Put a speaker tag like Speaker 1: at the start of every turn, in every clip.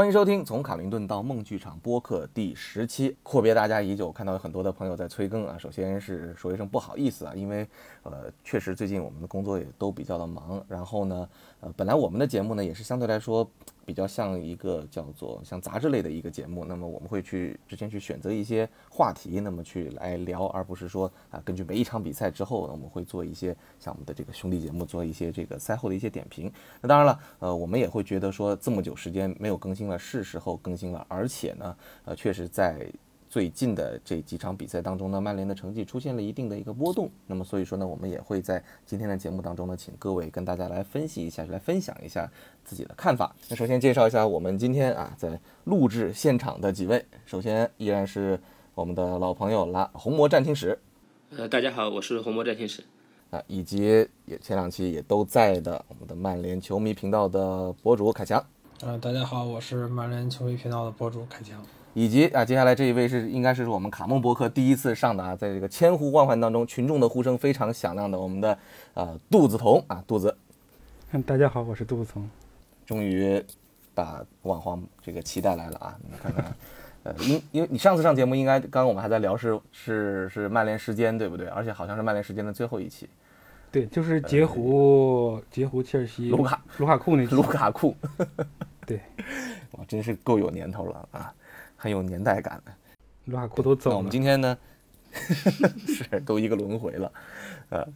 Speaker 1: 欢迎收听从卡林顿到梦剧场播客第十期，阔别大家已久，看到有很多的朋友在催更啊。首先是说一声不好意思啊，因为呃确实最近我们的工作也都比较的忙，然后呢呃本来我们的节目呢也是相对来说。比较像一个叫做像杂志类的一个节目，那么我们会去之前去选择一些话题，那么去来聊，而不是说啊根据每一场比赛之后，呢，我们会做一些像我们的这个兄弟节目做一些这个赛后的一些点评。那当然了，呃，我们也会觉得说这么久时间没有更新了，是时候更新了，而且呢，呃，确实在。最近的这几场比赛当中呢，曼联的成绩出现了一定的一个波动。那么所以说呢，我们也会在今天的节目当中呢，请各位跟大家来分析一下，来分享一下自己的看法。那首先介绍一下我们今天啊在录制现场的几位。首先依然是我们的老朋友啦，红魔战青史。
Speaker 2: 呃，大家好，我是红魔战青史。
Speaker 1: 啊，以及也前两期也都在的我们的曼联球迷频道的博主凯强。
Speaker 3: 呃，大家好，我是曼联球迷频道的博主凯强。
Speaker 1: 以及啊，接下来这一位是应该是我们卡梦博客第一次上的啊，在这个千呼万唤当中，群众的呼声非常响亮的我们的呃杜子彤啊，杜子，
Speaker 4: 大家好，我是杜子彤，
Speaker 1: 终于把网黄这个期待来了啊，你看看，呃，因因为你上次上节目应该刚刚我们还在聊是是是曼联时间对不对？而且好像是曼联时间的最后一期，
Speaker 4: 对，就是截胡截胡切尔西
Speaker 1: 卢卡
Speaker 4: 卢卡库那
Speaker 1: 卢卡库，
Speaker 4: 对，
Speaker 1: 哇，真是够有年头了啊。很有年代感的，
Speaker 4: 卢卡库都走了。
Speaker 1: 我们今天呢，是都一个轮回了，呃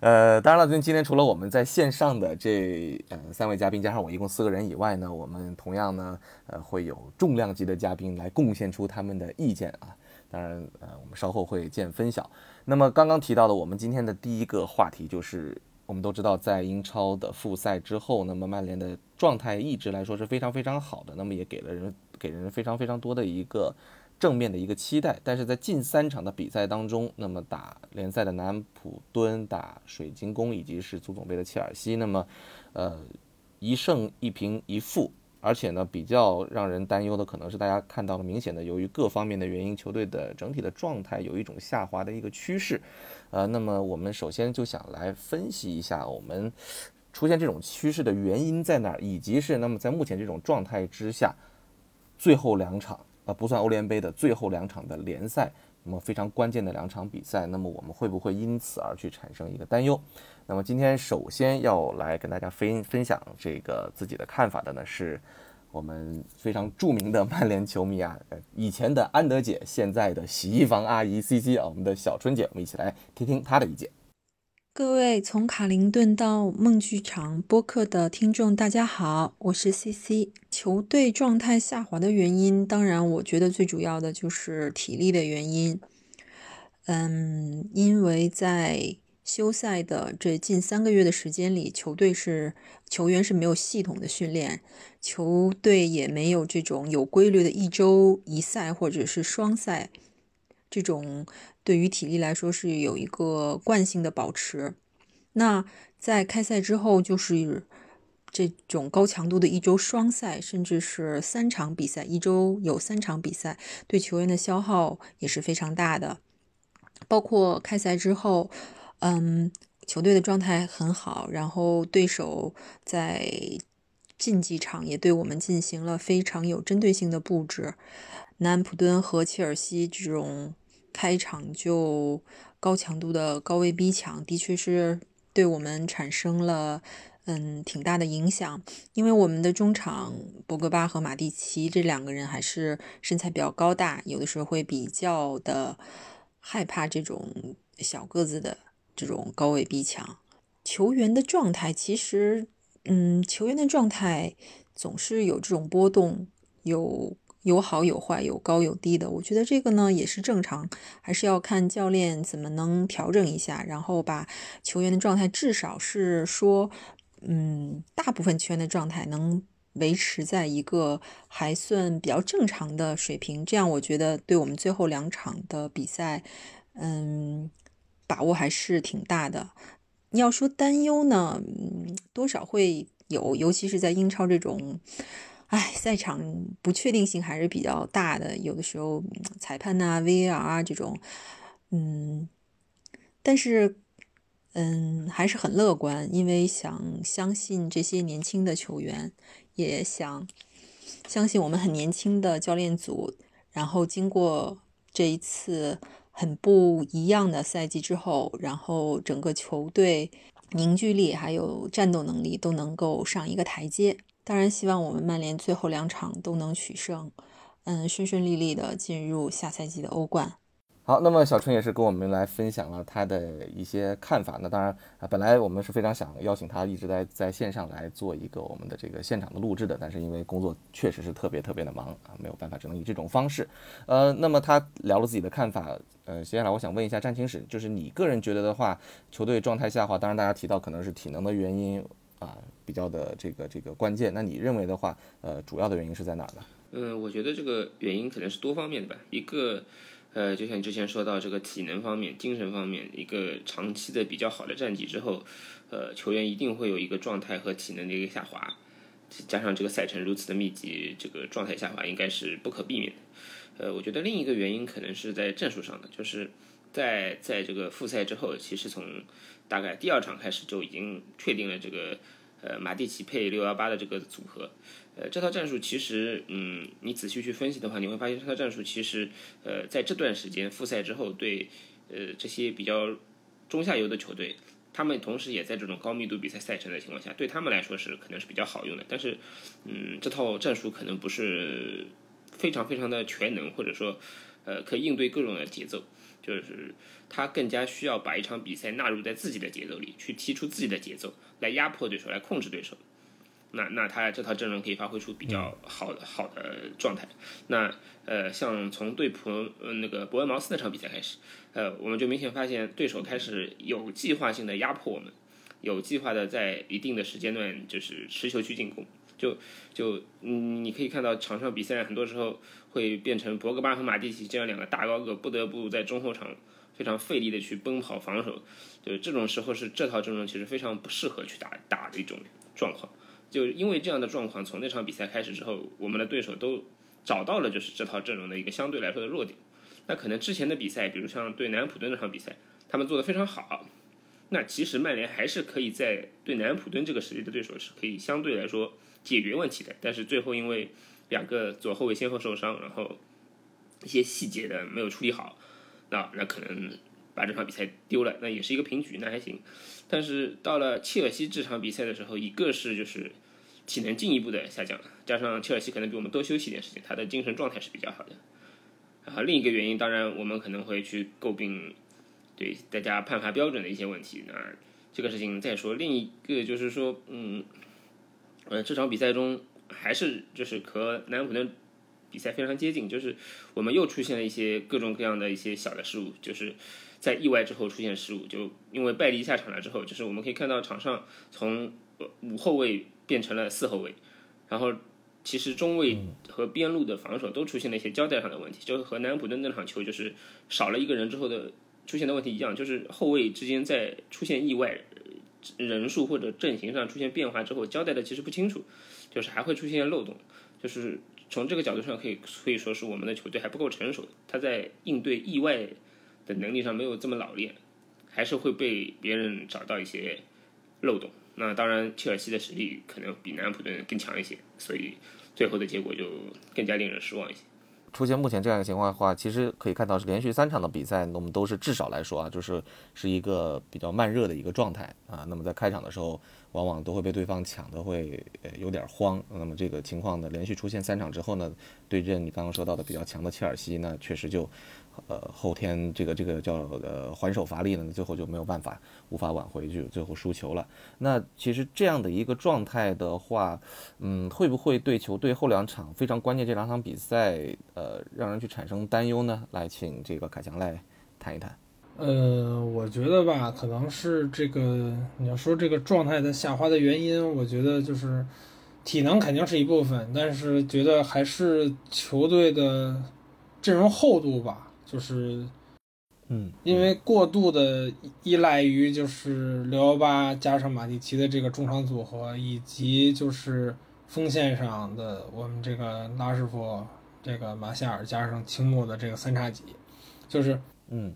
Speaker 1: 呃，当然了，今天除了我们在线上的这呃三位嘉宾加上我一共四个人以外呢，我们同样呢呃会有重量级的嘉宾来贡献出他们的意见啊。当然呃我们稍后会见分晓。那么刚刚提到的，我们今天的第一个话题就是，我们都知道在英超的复赛之后，那么曼联的状态一直来说是非常非常好的，那么也给了人。给人非常非常多的一个正面的一个期待，但是在近三场的比赛当中，那么打联赛的南普敦、打水晶宫以及是足总杯的切尔西，那么，呃，一胜一平一负，而且呢，比较让人担忧的可能是大家看到了明显的，由于各方面的原因，球队的整体的状态有一种下滑的一个趋势，呃，那么我们首先就想来分析一下我们出现这种趋势的原因在哪儿，以及是那么在目前这种状态之下。最后两场啊，不算欧联杯的最后两场的联赛，那么非常关键的两场比赛，那么我们会不会因此而去产生一个担忧？那么今天首先要来跟大家分分享这个自己的看法的呢，是我们非常著名的曼联球迷啊，呃，以前的安德姐，现在的洗衣房阿姨 C C 啊，我们的小春姐，我们一起来听听她的意见。
Speaker 5: 各位从卡林顿到梦剧场播客的听众，大家好，我是 CC。球队状态下滑的原因，当然，我觉得最主要的就是体力的原因。嗯，因为在休赛的这近三个月的时间里，球队是球员是没有系统的训练，球队也没有这种有规律的一周一赛或者是双赛这种。对于体力来说是有一个惯性的保持，那在开赛之后就是这种高强度的一周双赛，甚至是三场比赛，一周有三场比赛，对球员的消耗也是非常大的。包括开赛之后，嗯，球队的状态很好，然后对手在竞技场也对我们进行了非常有针对性的布置，南安普敦和切尔西这种。开场就高强度的高位逼抢，的确是对我们产生了嗯挺大的影响。因为我们的中场博格巴和马蒂奇这两个人还是身材比较高大，有的时候会比较的害怕这种小个子的这种高位逼抢。球员的状态其实，嗯，球员的状态总是有这种波动，有。有好有坏，有高有低的。我觉得这个呢也是正常，还是要看教练怎么能调整一下，然后把球员的状态至少是说，嗯，大部分球员的状态能维持在一个还算比较正常的水平。这样我觉得对我们最后两场的比赛，嗯，把握还是挺大的。要说担忧呢，嗯，多少会有，尤其是在英超这种。哎，赛场不确定性还是比较大的，有的时候裁判呐、VAR 这种，嗯，但是，嗯，还是很乐观，因为想相信这些年轻的球员，也想相信我们很年轻的教练组，然后经过这一次很不一样的赛季之后，然后整个球队凝聚力还有战斗能力都能够上一个台阶。当然，希望我们曼联最后两场都能取胜，嗯，顺顺利利的进入下赛季的欧冠。
Speaker 1: 好，那么小春也是跟我们来分享了他的一些看法。那当然啊，本来我们是非常想邀请他一直在在线上来做一个我们的这个现场的录制的，但是因为工作确实是特别特别的忙啊，没有办法，只能以这种方式。呃，那么他聊了自己的看法。呃，接下来我想问一下战青史，就是你个人觉得的话，球队状态下滑，当然大家提到可能是体能的原因啊，比较的这个这个关键。那你认为的话，呃，主要的原因是在哪儿呢？
Speaker 2: 嗯，我觉得这个原因可能是多方面的吧，一个。呃，就像之前说到这个体能方面、精神方面，一个长期的比较好的战绩之后，呃，球员一定会有一个状态和体能的一个下滑，加上这个赛程如此的密集，这个状态下滑应该是不可避免的。呃，我觉得另一个原因可能是在战术上的，就是在在这个复赛之后，其实从大概第二场开始就已经确定了这个呃马蒂奇配六幺八的这个组合。呃，这套战术其实，嗯，你仔细去分析的话，你会发现这套战术其实，呃，在这段时间复赛之后，对，呃，这些比较中下游的球队，他们同时也在这种高密度比赛赛程的情况下，对他们来说是可能是比较好用的。但是，嗯，这套战术可能不是非常非常的全能，或者说，呃，可以应对各种的节奏，就是他更加需要把一场比赛纳入在自己的节奏里，去踢出自己的节奏，来压迫对手，来控制对手。那那他这套阵容可以发挥出比较好的好的状态。那呃，像从对普呃那个伯恩茅斯那场比赛开始，呃，我们就明显发现对手开始有计划性的压迫我们，有计划的在一定的时间段就是持球去进攻。就就嗯，你可以看到场上比赛很多时候会变成博格巴和马蒂奇这样两个大高个不得不在中后场非常费力的去奔跑防守。就这种时候是这套阵容其实非常不适合去打打的一种状况。就因为这样的状况，从那场比赛开始之后，我们的对手都找到了就是这套阵容的一个相对来说的弱点。那可能之前的比赛，比如像对南安普顿那场比赛，他们做的非常好。那其实曼联还是可以在对南安普顿这个实力的对手是可以相对来说解决问题的。但是最后因为两个左后卫先后受伤，然后一些细节的没有处理好，那那可能把这场比赛丢了。那也是一个平局，那还行。但是到了切尔西这场比赛的时候，一个是就是体能进一步的下降，加上切尔西可能比我们多休息一点时间，他的精神状态是比较好的。啊，另一个原因，当然我们可能会去诟病对大家判罚标准的一些问题。那这个事情再说。另一个就是说，嗯，呃，这场比赛中还是就是和南安普顿比赛非常接近，就是我们又出现了一些各种各样的一些小的失误，就是。在意外之后出现失误，就因为拜利下场了之后，就是我们可以看到场上从五后卫变成了四后卫，然后其实中卫和边路的防守都出现了一些交代上的问题，就和南安普顿那场球就是少了一个人之后的出现的问题一样，就是后卫之间在出现意外人数或者阵型上出现变化之后，交代的其实不清楚，就是还会出现漏洞，就是从这个角度上可以可以说是我们的球队还不够成熟，他在应对意外。的能力上没有这么老练，还是会被别人找到一些漏洞。那当然，切尔西的实力可能比南安普顿更强一些，所以最后的结果就更加令人失望一些。
Speaker 1: 出现目前这样一个情况的话，其实可以看到是连续三场的比赛，我们都是至少来说啊，就是是一个比较慢热的一个状态啊。那么在开场的时候，往往都会被对方抢的会呃有点慌。那么这个情况呢，连续出现三场之后呢，对阵你刚刚说到的比较强的切尔西，那确实就。呃，后天这个这个叫呃还手乏力呢，最后就没有办法，无法挽回，就最后输球了。那其实这样的一个状态的话，嗯，会不会对球队后两场非常关键这两场比赛，呃，让人去产生担忧呢？来，请这个凯强来谈一谈。
Speaker 3: 呃，我觉得吧，可能是这个你要说这个状态的下滑的原因，我觉得就是体能肯定是一部分，但是觉得还是球队的阵容厚度吧。就是，
Speaker 1: 嗯，
Speaker 3: 因为过度的依赖于就是六幺八加上马蒂奇的这个中场组合，以及就是锋线上的我们这个拉什福、这个马夏尔加上青木的这个三叉戟，就是，
Speaker 1: 嗯，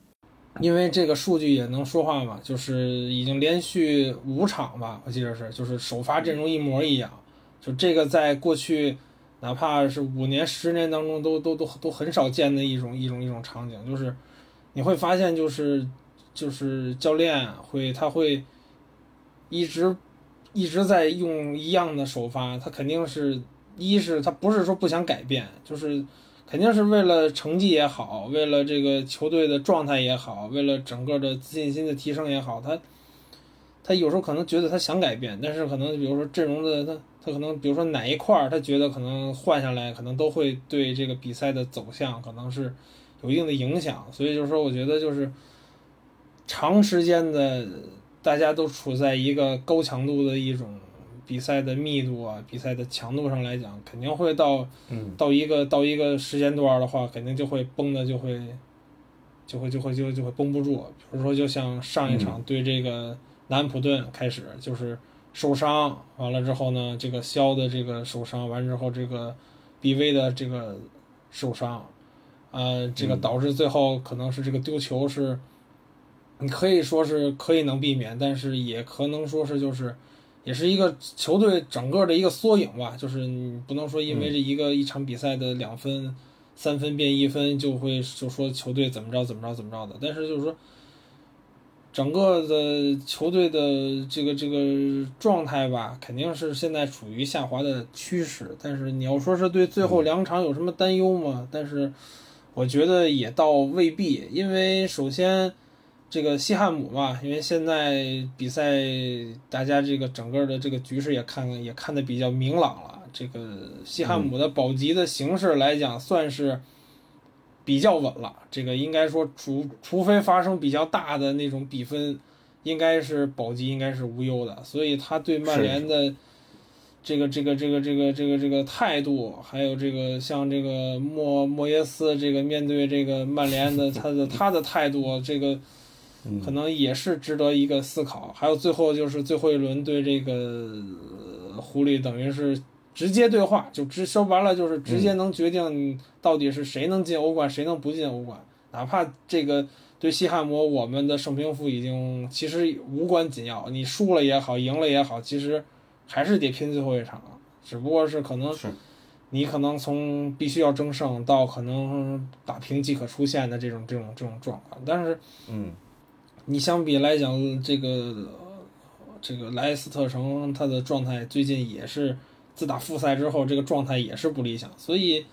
Speaker 3: 因为这个数据也能说话嘛，就是已经连续五场吧，我记得是，就是首发阵容一模一样，就这个在过去。哪怕是五年、十年当中都都都都很少见的一种一种一种场景，就是你会发现，就是就是教练会他会一直一直在用一样的首发，他肯定是一是他不是说不想改变，就是肯定是为了成绩也好，为了这个球队的状态也好，为了整个的自信心的提升也好，他他有时候可能觉得他想改变，但是可能比如说阵容的他他可能比如说哪一块儿他觉得可能换下来，可能都会对这个比赛的走向可能是有一定的影响，所以就是说我觉得就是长时间的大家都处在一个高强度的一种比赛的密度啊，比赛的强度上来讲，肯定会到
Speaker 1: 嗯
Speaker 3: 到一个到一个时间段儿的话，肯定就会崩的就会就会就会就就会绷不住。比如说，就像上一场对这个南安普顿开始就是受伤，完了之后呢，这个肖的这个受伤，完之后这个 BV 的这个受伤，呃，这个
Speaker 1: 嗯
Speaker 3: 导致最后可能是这个丢球是，你可以说是可以能避免，但是也可能说是就是。也是一个球队整个的一个缩影吧，就是你不能说因为这一个一场比赛的两分、三分变一分就会就说球队怎么着怎么着怎么着的，但是就是说整个的球队的这个这个状态吧，肯定是现在处于下滑的趋势。但是你要说是对最后两场有什么担忧吗？但是我觉得也倒未必，因为首先。这个西汉姆嘛，因为现在比赛大家这个整个的这个局势也看也看得比较明朗了。这个西汉姆的保级的形势来讲，算是比较稳了。这个应该说，除除非发生比较大的那种比分，应该是保级应该是无忧的。所以他对曼联的这个这个这个这个这个这个态度，还有这个像这个莫莫耶斯这个面对这个曼联的他的他的态度，这个。可能也是值得一个思考。还有最后就是最后一轮对这个狐狸，等于是直接对话，就直说白了就是直接能决定到底是谁能进欧冠，谁能不进欧冠。哪怕这个对西汉姆，我们的胜平负已经其实无关紧要，你输了也好，赢了也好，其实还是得拼最后一场。只不过是可能
Speaker 1: 是
Speaker 3: 你可能从必须要争胜到可能打平即可出现的这种这种这种状况，但是
Speaker 1: 嗯。
Speaker 3: 你相比来讲，这个这个莱斯特城他的状态最近也是自打复赛之后，这个状态也是不理想。所以，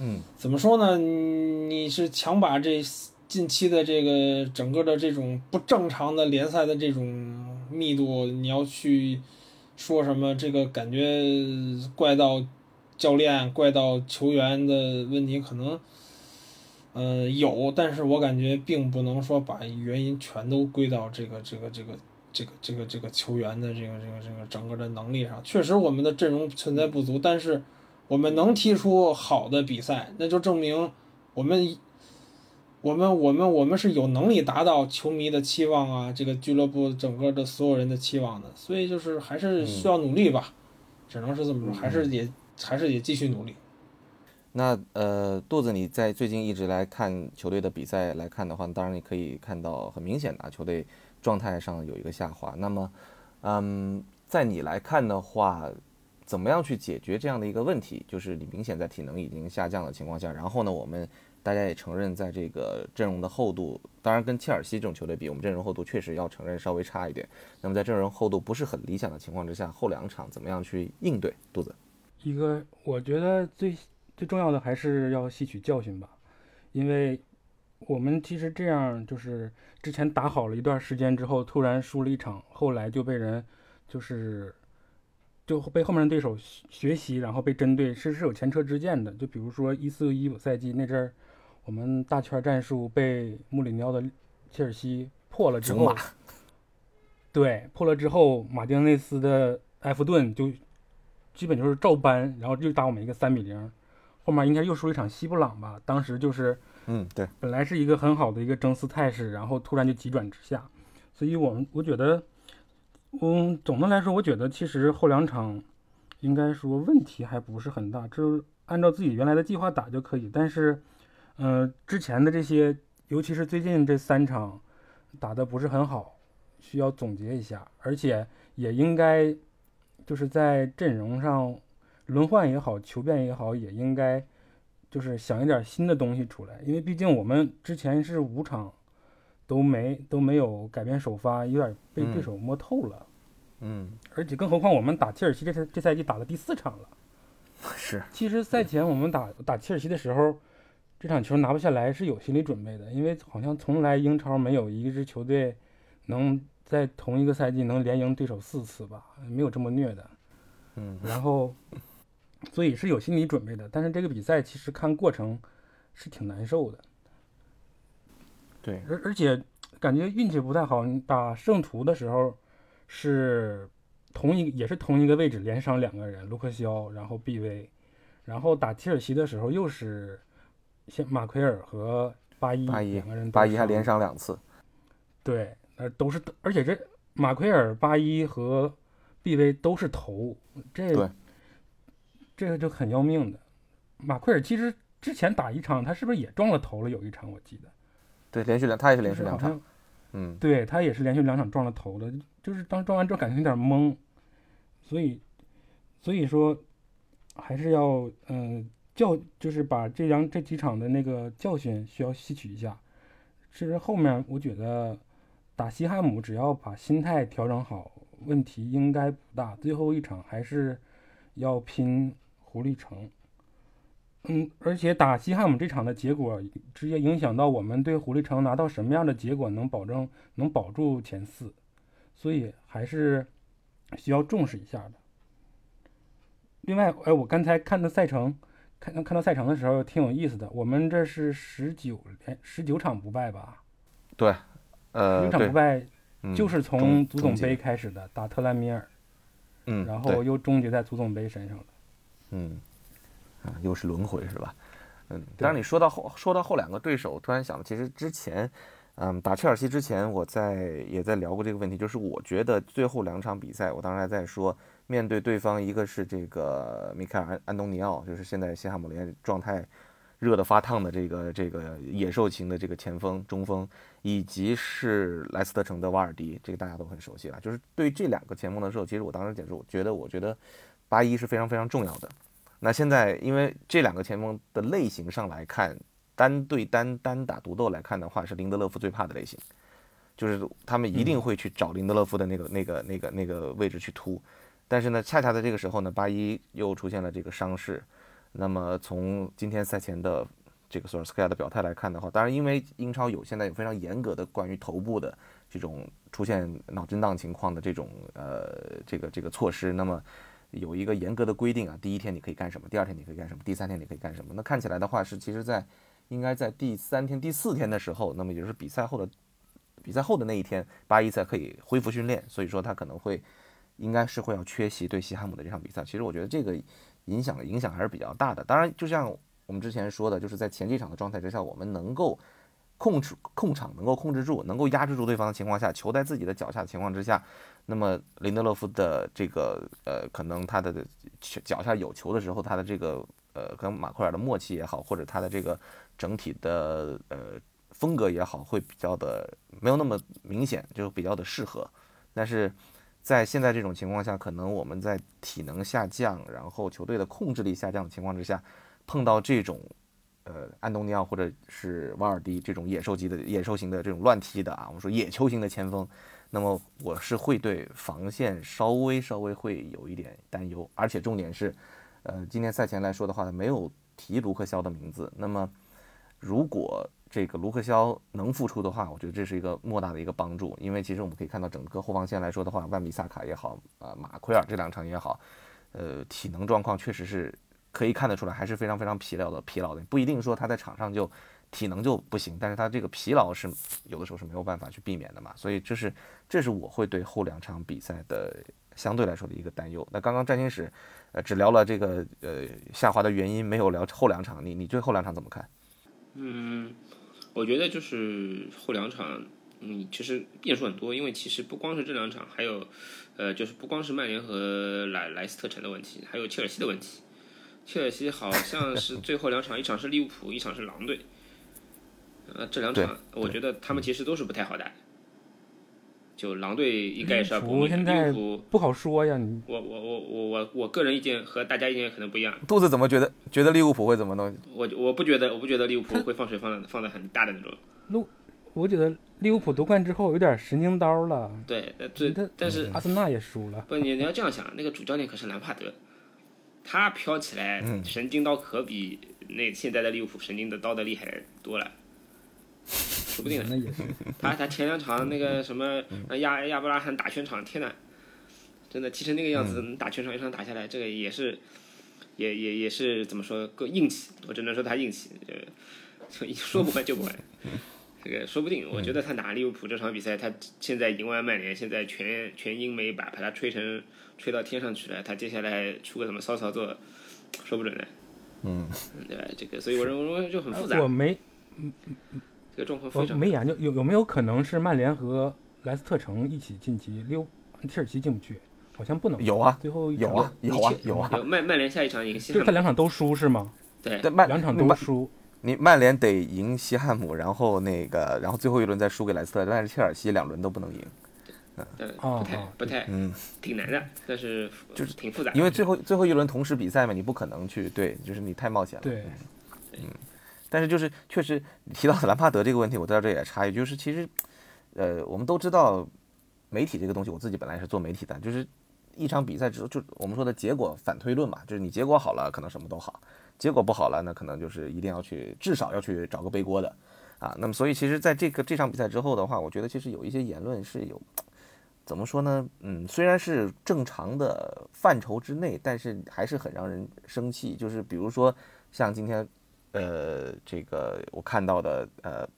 Speaker 1: 嗯，
Speaker 3: 怎么说呢？你是强把这近期的这个整个的这种不正常的联赛的这种密度，你要去说什么？这个感觉怪到教练、怪到球员的问题，可能。呃，有，但是我感觉并不能说把原因全都归到这个这个这个这个这个这个球员的这个这个这个整个的能力上。确实，我们的阵容存在不足，但是我们能踢出好的比赛，那就证明我们我们我们我们是有能力达到球迷的期望啊，这个俱乐部整个的所有人的期望的。所以就是还是需要努力吧，只能是这么说，还是也还是也继续努力。
Speaker 1: 那呃，肚子，你在最近一直来看球队的比赛来看的话，当然你可以看到很明显的球队状态上有一个下滑。那么，嗯，在你来看的话，怎么样去解决这样的一个问题？就是你明显在体能已经下降的情况下，然后呢，我们大家也承认，在这个阵容的厚度，当然跟切尔西这种球队比，我们阵容厚度确实要承认稍微差一点。那么在阵容厚度不是很理想的情况之下，后两场怎么样去应对？肚子，
Speaker 4: 一个我觉得最。最重要的还是要吸取教训吧，因为我们其实这样就是之前打好了一段时间之后，突然输了一场，后来就被人就是就被后面的对手学习，然后被针对，是是有前车之鉴的。就比如说一四一五赛季那阵儿，我们大圈战术被穆里尼奥的切尔西破了之后，对破了之后，马丁内斯的埃弗顿就基本就是照搬，然后又打我们一个三比零。后面应该又输一场西布朗吧，当时就是，
Speaker 1: 嗯，对，
Speaker 4: 本来是一个很好的一个争四态势，然后突然就急转直下，所以我们我觉得，嗯，总的来说，我觉得其实后两场应该说问题还不是很大，就是按照自己原来的计划打就可以。但是，嗯，之前的这些，尤其是最近这三场打的不是很好，需要总结一下，而且也应该就是在阵容上。轮换也好，求变也好，也应该就是想一点新的东西出来，因为毕竟我们之前是五场都没都没有改变首发，有点被对手摸透了。
Speaker 1: 嗯，
Speaker 4: 而且更何况我们打切尔西这这赛季打了第四场了。
Speaker 1: 是，
Speaker 4: 其实赛前我们打打切尔西的时候，这场球拿不下来是有心理准备的，因为好像从来英超没有一支球队能在同一个赛季能连赢对手四次吧，没有这么虐的。
Speaker 1: 嗯，
Speaker 4: 然后所以是有心理准备的，但是这个比赛其实看过程是挺难受的。
Speaker 1: 对，
Speaker 4: 而而且感觉运气不太好，你打圣徒的时候是。同一也是同一个位置连伤两个人，卢克肖，然后 B V，然后打切尔西的时候又是先马奎尔和巴伊两个人，
Speaker 1: 巴伊还连伤两次。
Speaker 4: 对，呃，都是，而且这马奎尔、巴伊和 B V 都是头，这这个就很要命的。马奎尔其实之前打一场，他是不是也撞了头了？有一场我记得。
Speaker 1: 对，连续两，他也是连续两场。嗯，
Speaker 4: 对他也是连续两场撞了头的，就是当撞完之后感觉有点懵，所以，所以说，还是要嗯教，就是把这两这几场的那个教训需要吸取一下。其实后面我觉得打西汉姆只要把心态调整好，问题应该不大。最后一场还是要拼狐狸城。嗯，而且打西汉姆这场的结果，直接影响到我们对狐狸城拿到什么样的结果能保证能保住前四，所以还是需要重视一下的。另外，哎，我刚才看的赛程，看看到赛程的时候挺有意思的。我们这是十九连十九场不败吧？
Speaker 1: 对，呃，
Speaker 4: 十九场不败就是从足总杯开始的，打特兰米尔，
Speaker 1: 嗯，
Speaker 4: 然后又终结在足总杯身上了，
Speaker 1: 嗯。啊，又是轮回是吧？嗯，当然你说到后说到后两个对手，突然想，其实之前，嗯，打切尔西之前，我在也在聊过这个问题，就是我觉得最后两场比赛，我当时还在说，面对对方，一个是这个米凯尔安安东尼奥，就是现在西汉姆联状态热的发烫的这个这个野兽型的这个前锋中锋，以及是莱斯特城的瓦尔迪，这个大家都很熟悉了。就是对这两个前锋的时候，其实我当时解释，我觉得我觉得八一是非常非常重要的。那现在，因为这两个前锋的类型上来看，单对单单打独斗来看的话，是林德勒夫最怕的类型，就是他们一定会去找林德勒夫的那个那个那个那个位置去突。但是呢，恰恰在这个时候呢，八一又出现了这个伤势。那么从今天赛前的这个索尔斯克亚的表态来看的话，当然因为英超有现在有非常严格的关于头部的这种出现脑震荡情况的这种呃这个这个措施，那么。有一个严格的规定啊，第一天你可以干什么，第二天你可以干什么，第三天你可以干什么。那看起来的话是，其实，在应该在第三天、第四天的时候，那么也就是比赛后的比赛后的那一天，巴伊才可以恢复训练。所以说他可能会应该是会要缺席对西汉姆的这场比赛。其实我觉得这个影响的影响还是比较大的。当然，就像我们之前说的，就是在前几场的状态之下，我们能够。控制控场能够控制住，能够压制住对方的情况下，球在自己的脚下的情况之下，那么林德勒夫的这个呃，可能他的脚下有球的时候，他的这个呃，跟马奎尔的默契也好，或者他的这个整体的呃风格也好，会比较的没有那么明显，就比较的适合。但是在现在这种情况下，可能我们在体能下降，然后球队的控制力下降的情况之下，碰到这种。呃，安东尼奥或者是瓦尔迪这种野兽级的野兽型的这种乱踢的啊，我们说野球型的前锋，那么我是会对防线稍微稍微会有一点担忧，而且重点是，呃，今天赛前来说的话，没有提卢克肖的名字。那么如果这个卢克肖能复出的话，我觉得这是一个莫大的一个帮助，因为其实我们可以看到整个后防线来说的话，万比萨卡也好，啊，马奎尔这两场也好，呃，体能状况确实是。可以看得出来，还是非常非常疲劳的，疲劳的不一定说他在场上就体能就不行，但是他这个疲劳是有的时候是没有办法去避免的嘛，所以这是这是我会对后两场比赛的相对来说的一个担忧。那刚刚占星史，呃，只聊了这个呃下滑的原因，没有聊后两场，你你对后两场怎么看？
Speaker 2: 嗯，我觉得就是后两场，嗯，其实变数很多，因为其实不光是这两场，还有呃，就是不光是曼联和莱莱斯特城的问题，还有切尔西的问题。切尔西好像是最后两场，一场是利物浦，一场是狼队。呃，这两场我觉得他们其实都是不太好打。就狼队应该也是要搏
Speaker 4: 利物浦
Speaker 2: 命的。
Speaker 4: 现在
Speaker 2: 利物浦，
Speaker 4: 不好说呀，你
Speaker 2: 我我我我我我个人意见和大家意见可能不一样。
Speaker 1: 肚子怎么觉得觉得利物浦会怎么弄？
Speaker 2: 我我不觉得，我不觉得利物浦会放水放的放的很大的那种。
Speaker 4: 那我觉得利物浦夺冠之后有点神经刀了，
Speaker 2: 对，呃，这
Speaker 4: 他
Speaker 2: 但是
Speaker 4: 阿森纳也输了，
Speaker 2: 不，你你要这样想，那个主教练可是兰帕德，他飘起来神经刀可比那现在的利物浦神经的刀的厉害多了，说不定呢。
Speaker 4: 那也是。
Speaker 2: 他他前两场那个什么呃亚亚伯拉罕打全场，天呐，真的踢成那个样子，能打全场一场打下来，这个也是也也也是怎么说够硬气，我只能说他硬气，就就说不完就不完。这个说不定，我觉得他打利物浦这场比赛，他现在赢完曼联，现在全全英美把把他吹成吹到天上去了，他接下来出个什么骚操作，说不准的。
Speaker 1: 嗯，
Speaker 2: 对吧？这个，所以我认为就很复杂
Speaker 4: 我，没
Speaker 2: 这个状况非常
Speaker 4: 没研究有有没有可能是曼联和莱斯特城一起晋级，六切尔西进不去，好像不能。
Speaker 1: 有啊
Speaker 4: 最后
Speaker 1: 有啊有啊有啊，
Speaker 2: 曼曼联下一场赢西
Speaker 4: 就是他，两场都输是吗？
Speaker 2: 对
Speaker 1: 但曼
Speaker 4: 两场都输，
Speaker 1: 你曼联得赢西汉姆，然后那个然后最后一轮再输给莱斯特，但是切尔西两轮都不能赢，
Speaker 2: 嗯
Speaker 4: 哦
Speaker 2: 不太
Speaker 4: 哦
Speaker 2: 不太
Speaker 1: 嗯，
Speaker 2: 挺难的，但是就是挺复杂，
Speaker 1: 因为最后最后一轮同时比赛嘛，你不可能去对，就是你太冒险了。
Speaker 4: 对，
Speaker 1: 但是就是确实提到兰帕德这个问题，我在这也插一句，就是其实，呃，我们都知道媒体这个东西，我自己本来是做媒体的，就是一场比赛之后，就我们说的结果反推论嘛，就是你结果好了，可能什么都好；结果不好了，那可能就是一定要去至少要去找个背锅的啊。那么所以其实在这个这场比赛之后的话，我觉得其实有一些言论是有。怎么说呢？嗯，虽然是正常的范畴之内，但是还是很让人生气。就是比如说，像今天呃，这个我看到的呃，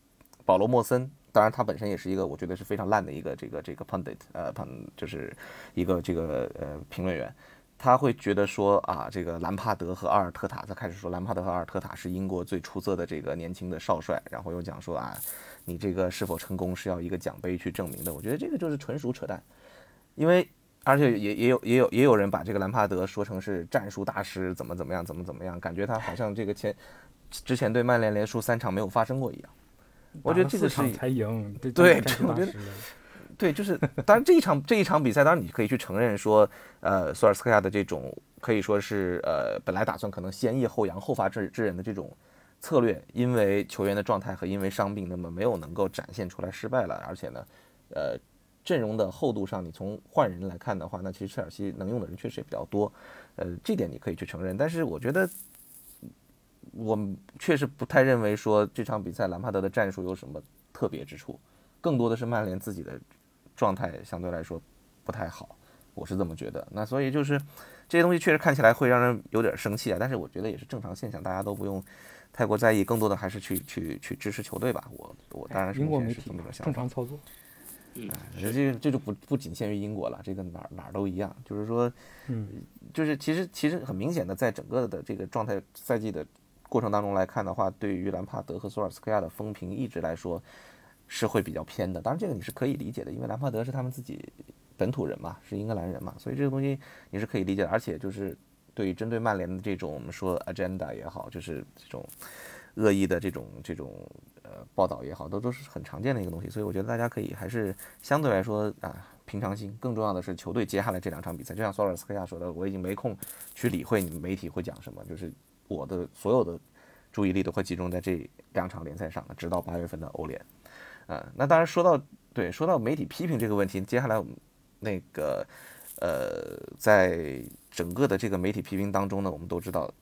Speaker 1: 保罗莫森，当然他本身也是一个我觉得是非常烂的一个这个这个 pundit，呃，pund 就是一个这个呃评论员，他会觉得说啊，这个兰帕德和阿尔特塔，他开始说兰帕德和阿尔特塔是英国最出色的这个年轻的少帅，然后又讲说啊，你这个是否成功是要一个奖杯去证明的，我觉得这个就是纯属扯淡，因为。而且也也有也有也有人把这个兰帕德说成是战术大师，怎么怎么样，怎么怎么样，感觉他好像这个前之前对曼联连输三场没有发生过一样。我觉得这个是
Speaker 4: 才赢，这
Speaker 1: 对我觉得对，就是当然这一场这一场比赛，当然你可以去承认说，呃，索尔斯克亚的这种可以说是呃本来打算可能先抑后扬后发制制人的这种策略，因为球员的状态和因为伤病，那么没有能够展现出来，失败了。而且呢，呃，阵容的厚度上，你从换人来看的话，那其实切尔西能用的人确实也比较多，呃，这点你可以去承认。但是我觉得。我确实不太认为说这场比赛兰帕德的战术有什么特别之处，更多的是曼联自己的状态相对来说不太好，我是这么觉得。那所以就是这些东西确实看起来会让人有点生气啊，但是我觉得也是正常现象，大家都不用太过在意，更多的还是去去去支持球队吧。我我当然是目前是
Speaker 4: 英国媒体
Speaker 1: 这么个想法。
Speaker 4: 正常操作，
Speaker 1: 嗯这这就不不仅限于英国了，这个哪儿哪儿都一样。就是说，
Speaker 4: 嗯，
Speaker 1: 就是其实其实很明显的，在整个的这个状态赛季的过程当中来看的话，对于兰帕德和索尔斯克亚的风评一直来说是会比较偏的。当然，这个你是可以理解的，因为兰帕德是他们自己本土人嘛，是英格兰人嘛，所以这个东西你是可以理解的。而且就是对于针对曼联的这种我们说 agenda 也好，就是这种恶意的这种这种呃报道也好，都都是很常见的一个东西。所以我觉得大家可以还是相对来说啊平常心。更重要的是球队接下来这两场比赛，就像索尔斯克亚说的，我已经没空去理会你们媒体会讲什么，就是我的所有的注意力都会集中在这两场联赛上，直到八月份的欧联。呃，那当然说到对说到媒体批评这个问题，接下来我们那个呃，在整个的这个媒体批评当中呢，我们都知道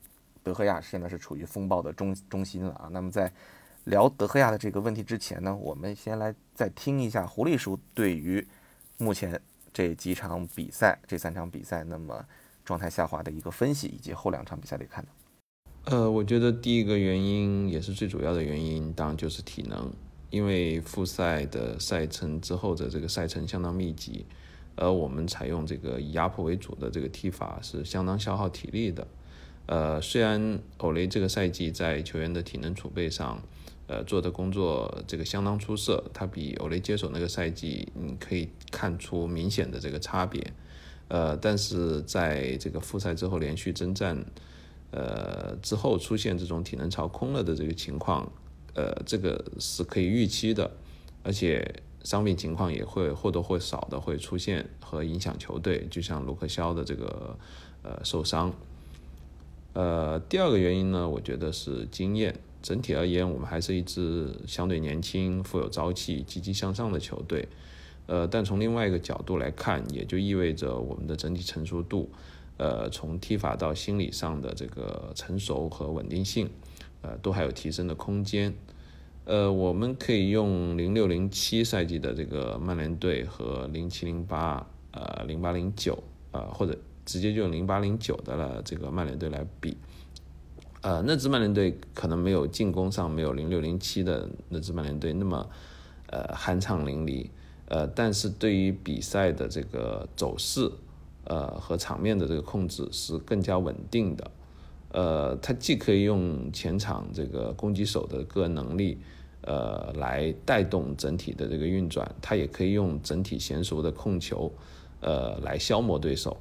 Speaker 1: 德赫亚现在是处于风暴的中中心了啊。那么在聊德赫亚的这个问题之前呢，我们先来再听一下狐狸叔对于目前这几场比赛这三场比赛那么状态下滑的一个分析，以及后两场比赛的看法。
Speaker 6: 呃，我觉得第一个原因也是最主要的原因，当然就是体能，因为复赛的赛程之后的这个赛程相当密集，而我们采用这个以压迫为主的这个踢法是相当消耗体力的。呃，虽然欧雷这个赛季在球员的体能储备上，呃，做的工作这个相当出色，他比欧雷接手那个赛季，你可以看出明显的这个差别。呃，但是在这个复赛之后连续征战。呃，之后出现这种体能槽空了的这个情况，呃，这个是可以预期的，而且伤病情况也会或多或少的会出现和影响球队，就像卢克肖的这个呃受伤。呃，第二个原因呢，我觉得是经验。整体而言，我们还是一支相对年轻、富有朝气、积极向上的球队。呃，但从另外一个角度来看，也就意味着我们的整体成熟度，呃，从踢法到心理上的这个成熟和稳定性，呃，都还有提升的空间。呃，我们可以用零六零七赛季的这个曼联队和零七零八、呃零八零九，呃或者直接就用零八零九的了这个曼联队来比。呃，那支曼联队可能没有进攻上没有零六零七的那支曼联队那么呃酣畅淋漓，呃，但是对于比赛的这个走势，呃和场面的这个控制是更加稳定的。呃，它既可以用前场这个攻击手的个人能力，呃，来带动整体的这个运转，它也可以用整体娴熟的控球，呃，来消磨对手。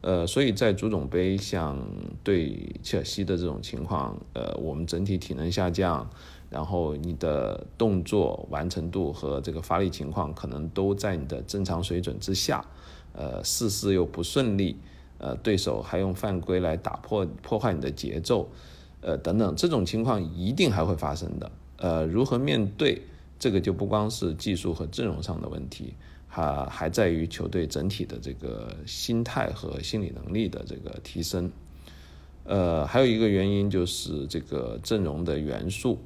Speaker 6: 呃，所以在足总杯像对切尔西的这种情况，呃，我们整体体能下降，然后你的动作完成度和这个发力情况可能都在你的正常水准之下，呃，事事又不顺利，呃，对手还用犯规来打破破坏你的节奏，呃，等等，这种情况一定还会发生的。呃，如何面对这个就不光是技术和阵容上的问题。还还在于球队整体的这个心态和心理能力的这个提升，呃，还有一个原因就是这个阵容的元素，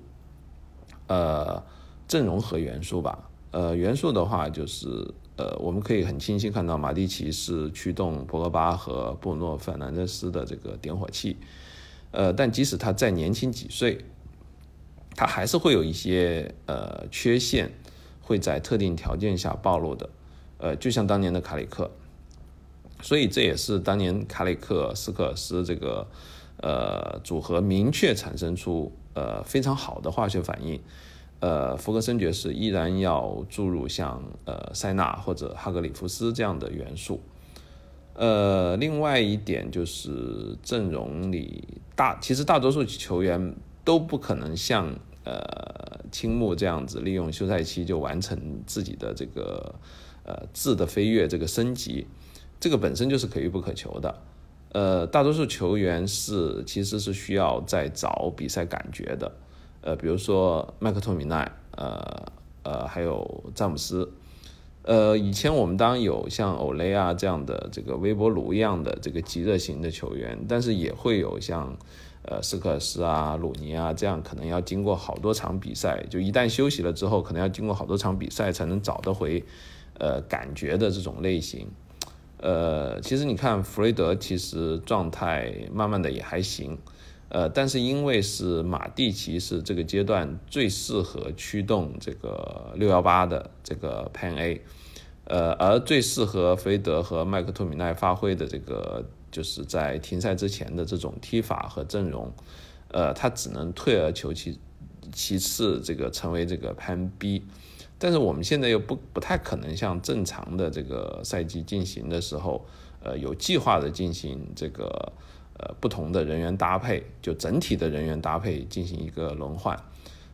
Speaker 6: 呃，阵容和元素吧，呃，元素的话就是呃，我们可以很清晰看到马蒂奇是驱动博格巴和布鲁诺·费尔南德斯的这个点火器，呃，但即使他再年轻几岁，他还是会有一些呃缺陷。会在特定条件下暴露的，呃，就像当年的卡里克，所以这也是当年卡里克斯克尔斯这个呃组合明确产生出呃非常好的化学反应，呃，福格森爵士依然要注入像呃塞纳或者哈格里夫斯这样的元素，呃，另外一点就是阵容里大其实大多数球员都不可能像。呃，青木这样子利用休赛期就完成自己的这个呃质的飞跃，这个升级，这个本身就是可遇不可求的。呃，大多数球员是其实是需要在找比赛感觉的。呃，比如说麦克托米奈，呃呃，还有詹姆斯。呃，以前我们当然有像欧雷啊这样的这个微波炉一样的这个极热型的球员，但是也会有像。呃，斯科尔斯啊，鲁尼啊，这样可能要经过好多场比赛，就一旦休息了之后，可能要经过好多场比赛才能找得回，呃，感觉的这种类型。呃，其实你看弗雷德，其实状态慢慢的也还行，呃，但是因为是马蒂奇是这个阶段最适合驱动这个六幺八的这个 Pan A，呃，而最适合菲德和麦克托米奈发挥的这个。就是在停赛之前的这种踢法和阵容，呃，他只能退而求其其次，这个成为这个 Pan B，但是我们现在又不不太可能像正常的这个赛季进行的时候，呃，有计划的进行这个呃不同的人员搭配，就整体的人员搭配进行一个轮换，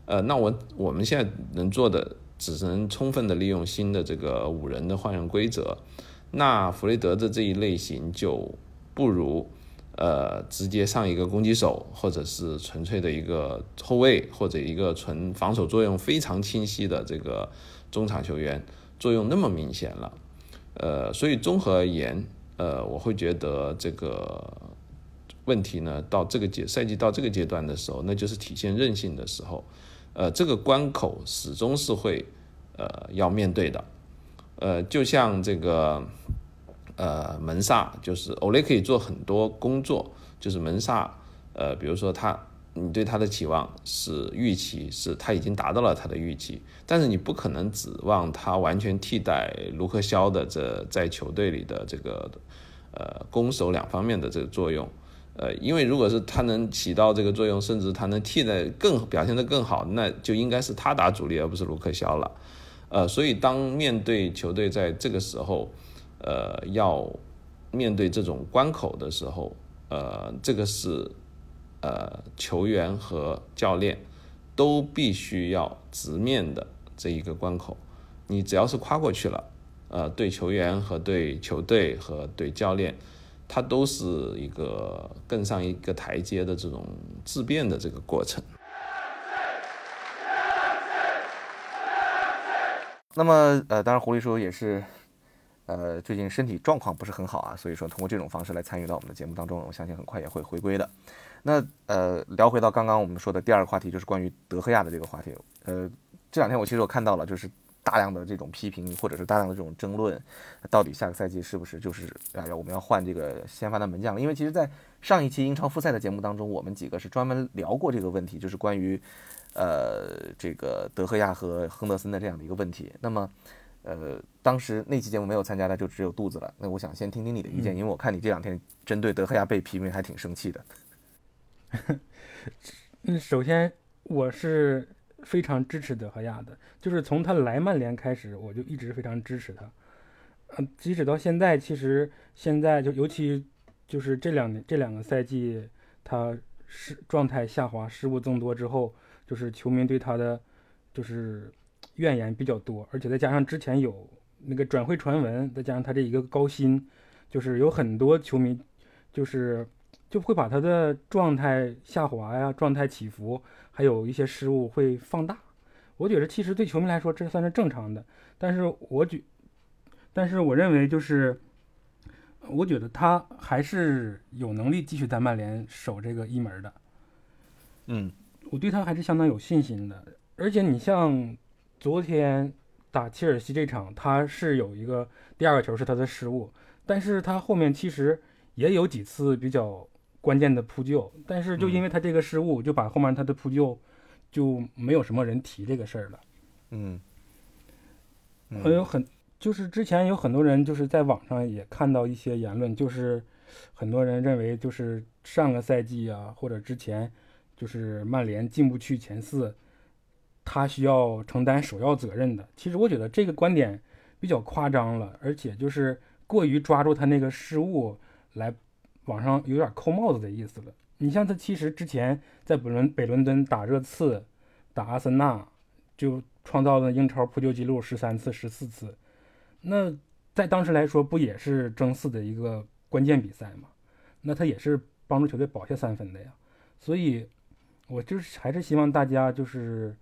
Speaker 6: 呃，那我我们现在能做的只能充分的利用新的这个五人的换人规则，那弗雷德的这一类型就。不如，呃，直接上一个攻击手，或者是纯粹的一个后卫，或者一个纯防守作用非常清晰的这个中场球员，作用那么明显了，呃，所以综合而言，呃，我会觉得这个问题呢，到这个阶赛季到这个阶段的时候，那就是体现韧性的时候，呃，这个关口始终是会，呃，要面对的，呃，就像这个。呃，门萨就是欧雷可以做很多工作，就是门萨，呃，比如说他，你对他的期望是预期，是他已经达到了他的预期，但是你不可能指望他完全替代卢克肖的这在球队里的这个呃攻守两方面的这个作用，呃，因为如果是他能起到这个作用，甚至他能替代更表现得更好，那就应该是他打主力而不是卢克肖了，呃，所以当面对球队在这个时候。呃，要面对这种关口的时候，呃，这个是呃球员和教练都必须要直面的这一个关口。你只要是跨过去了，呃，对球员和对球队和对教练，它都是一个更上一个台阶的这种质变的这个过程。
Speaker 1: 那么，呃，当然，狐狸叔也是，呃，最近身体状况不是很好啊，所以说通过这种方式来参与到我们的节目当中，我相信很快也会回归的。那，呃，聊回到刚刚我们说的第二个话题，就是关于德赫亚的这个话题。呃，这两天我其实我看到了，就是大量的这种批评，或者是大量的这种争论，到底下个赛季是不是就是啊，要我们要换这个先发的门将了？因为其实，在上一期英超复赛的节目当中，我们几个是专门聊过这个问题，就是关于。呃，这个德赫亚和亨德森的这样的一个问题，那么，呃，当时那期节目没有参加的就只有肚子了。那我想先听听你的意见，因为我看你这两天针对德赫亚被批评还挺生气的。
Speaker 4: 嗯，首先我是非常支持德赫亚的，就是从他来曼联开始，我就一直非常支持他。嗯，即使到现在，其实现在就尤其就是这两年这两个赛季，他失状态下滑，失误增多之后。就是球迷对他的就是怨言比较多，而且再加上之前有那个转会传闻，再加上他这一个高薪，就是有很多球迷就是就会把他的状态下滑呀、状态起伏，还有一些失误会放大。我觉得其实对球迷来说这算是正常的，但是我觉，但是我认为就是我觉得他还是有能力继续在曼联守这个一门的。
Speaker 1: 嗯。
Speaker 4: 我对他还是相当有信心的，而且你像昨天打切尔西这场，他是有一个第二个球是他的失误，但是他后面其实也有几次比较关键的扑救，但是就因为他这个失误，就把后面他的扑救就没有什么人提这个事儿了。
Speaker 1: 嗯，
Speaker 4: 还有很就是之前有很多人就是在网上也看到一些言论，就是很多人认为就是上个赛季啊或者之前。就是曼联进不去前四，他需要承担首要责任的。其实我觉得这个观点比较夸张了，而且就是过于抓住他那个失误来网上有点扣帽子的意思了。你像他其实之前在北伦北伦敦打热刺、打阿森纳，就创造了英超扑救记录十三次、十四次。那在当时来说，不也是争四的一个关键比赛吗？那他也是帮助球队保下三分的呀。所以。我就是还是希望大家就是，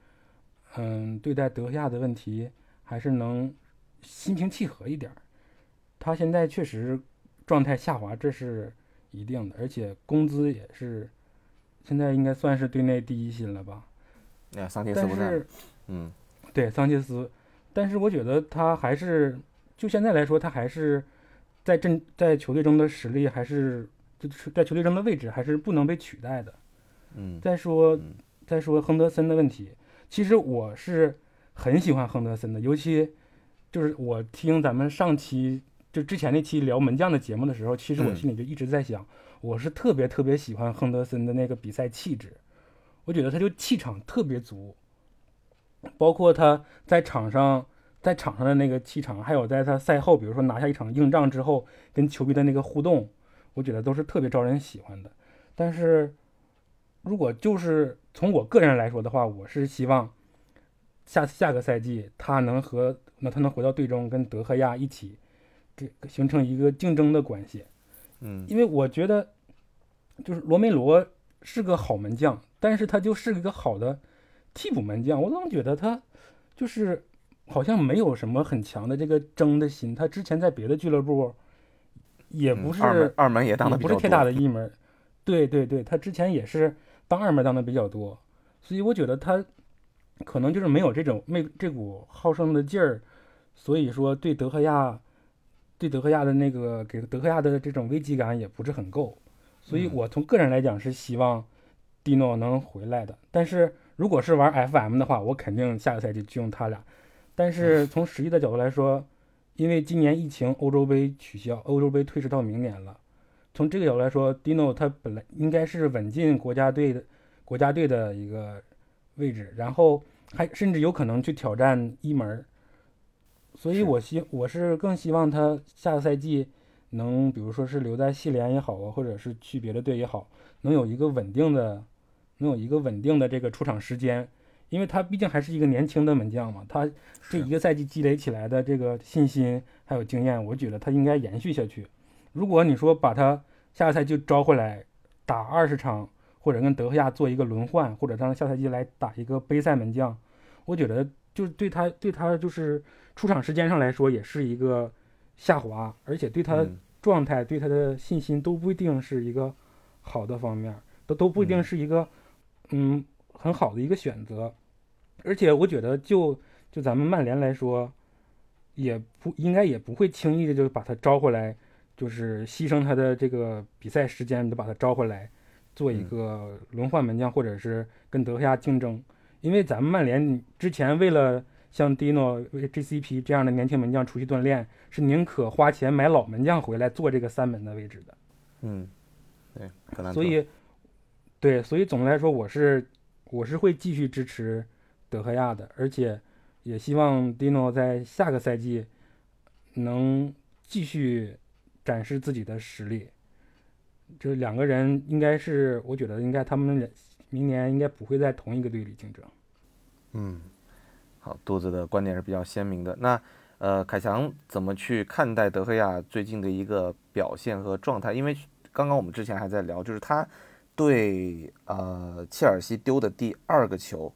Speaker 4: 嗯，对待德赫亚的问题还是能心平气和一点儿。他现在确实状态下滑，这是一定的，而且工资也是现在应该算是队内第一薪了吧？
Speaker 1: 那桑切斯不
Speaker 4: 在，
Speaker 1: 嗯，
Speaker 4: 对桑切斯，但是我觉得他还是就现在来说，他还是在阵在球队中的实力还是就是在球队中的位置还是不能被取代的。
Speaker 1: 嗯，
Speaker 4: 再说，再说亨德森的问题，其实我是很喜欢亨德森的，尤其就是我听咱们上期就之前那期聊门将的节目的时候，其实我心里就一直在想，我是特别特别喜欢亨德森的那个比赛气质，我觉得他就气场特别足，包括他在场上在场上的那个气场，还有在他赛后，比如说拿下一场硬仗之后跟球迷的那个互动，我觉得都是特别招人喜欢的，但是。如果就是从我个人来说的话，我是希望下下个赛季他能和那他能回到队中，跟德赫亚一起给形成一个竞争的关系。
Speaker 1: 嗯，
Speaker 4: 因为我觉得就是罗梅罗是个好门将，但是他就是一个好的替补门将。我总觉得他就是好像没有什么很强的这个争的心。他之前在别的俱乐部也不是
Speaker 1: 二门二门也当的
Speaker 4: 不是太大的一门。对对对，他之前也是。当二门当的比较多，所以我觉得他可能就是没有这种没这股好胜的劲儿，所以说对德赫亚对德赫亚的那个给德赫亚的这种危机感也不是很够，所以我从个人来讲是希望蒂诺能回来的。但是如果是玩 FM 的话，我肯定下个赛季就用他俩。但是从实际的角度来说，因为今年疫情，欧洲杯取消，欧洲杯推迟到明年了。从这个角度来说，Dino 他本来应该是稳进国家队的国家队的一个位置，然后还甚至有可能去挑战一门。所以，我希我是更希望他下个赛季能，比如说是留在西联也好啊，或者是去别的队也好，能有一个稳定的，能有一个稳定的这个出场时间。因为他毕竟还是一个年轻的门将嘛，他这一个赛季积累起来的这个信心还有经验，我觉得他应该延续下去。如果你说把他下个赛季招回来打二十场，或者跟德赫亚做一个轮换，或者让他下赛季来打一个杯赛门将，我觉得就是对他对他就是出场时间上来说也是一个下滑，而且对他
Speaker 1: 嗯
Speaker 4: 状态、对他的信心都不一定是一个好的方面，都都不一定是一个嗯很好的一个选择。而且我觉得就就咱们曼联来说，也不应该也不会轻易的就把他招回来，就是牺牲他的这个比赛时间就把他招回来，做一个轮换门将，或者是跟德赫亚竞争。因为咱们曼联之前为了像 Dino、为 GCP 这样的年轻门将出去锻炼，是宁可花钱买老门将回来做这个三门的位置的。
Speaker 1: 嗯，对，
Speaker 4: 所以，对，所以总的来说，我是我是会继续支持德赫亚的，而且也希望 Dino 在下个赛季能继续展示自己的实力。这两个人应该是，我觉得应该他们俩明年应该不会在同一个队里竞争。
Speaker 1: 嗯，好，肚子的观点是比较鲜明的。那呃，凯强怎么去看待德赫亚最近的一个表现和状态？因为刚刚我们之前还在聊，就是他对呃切尔西丢的第二个球，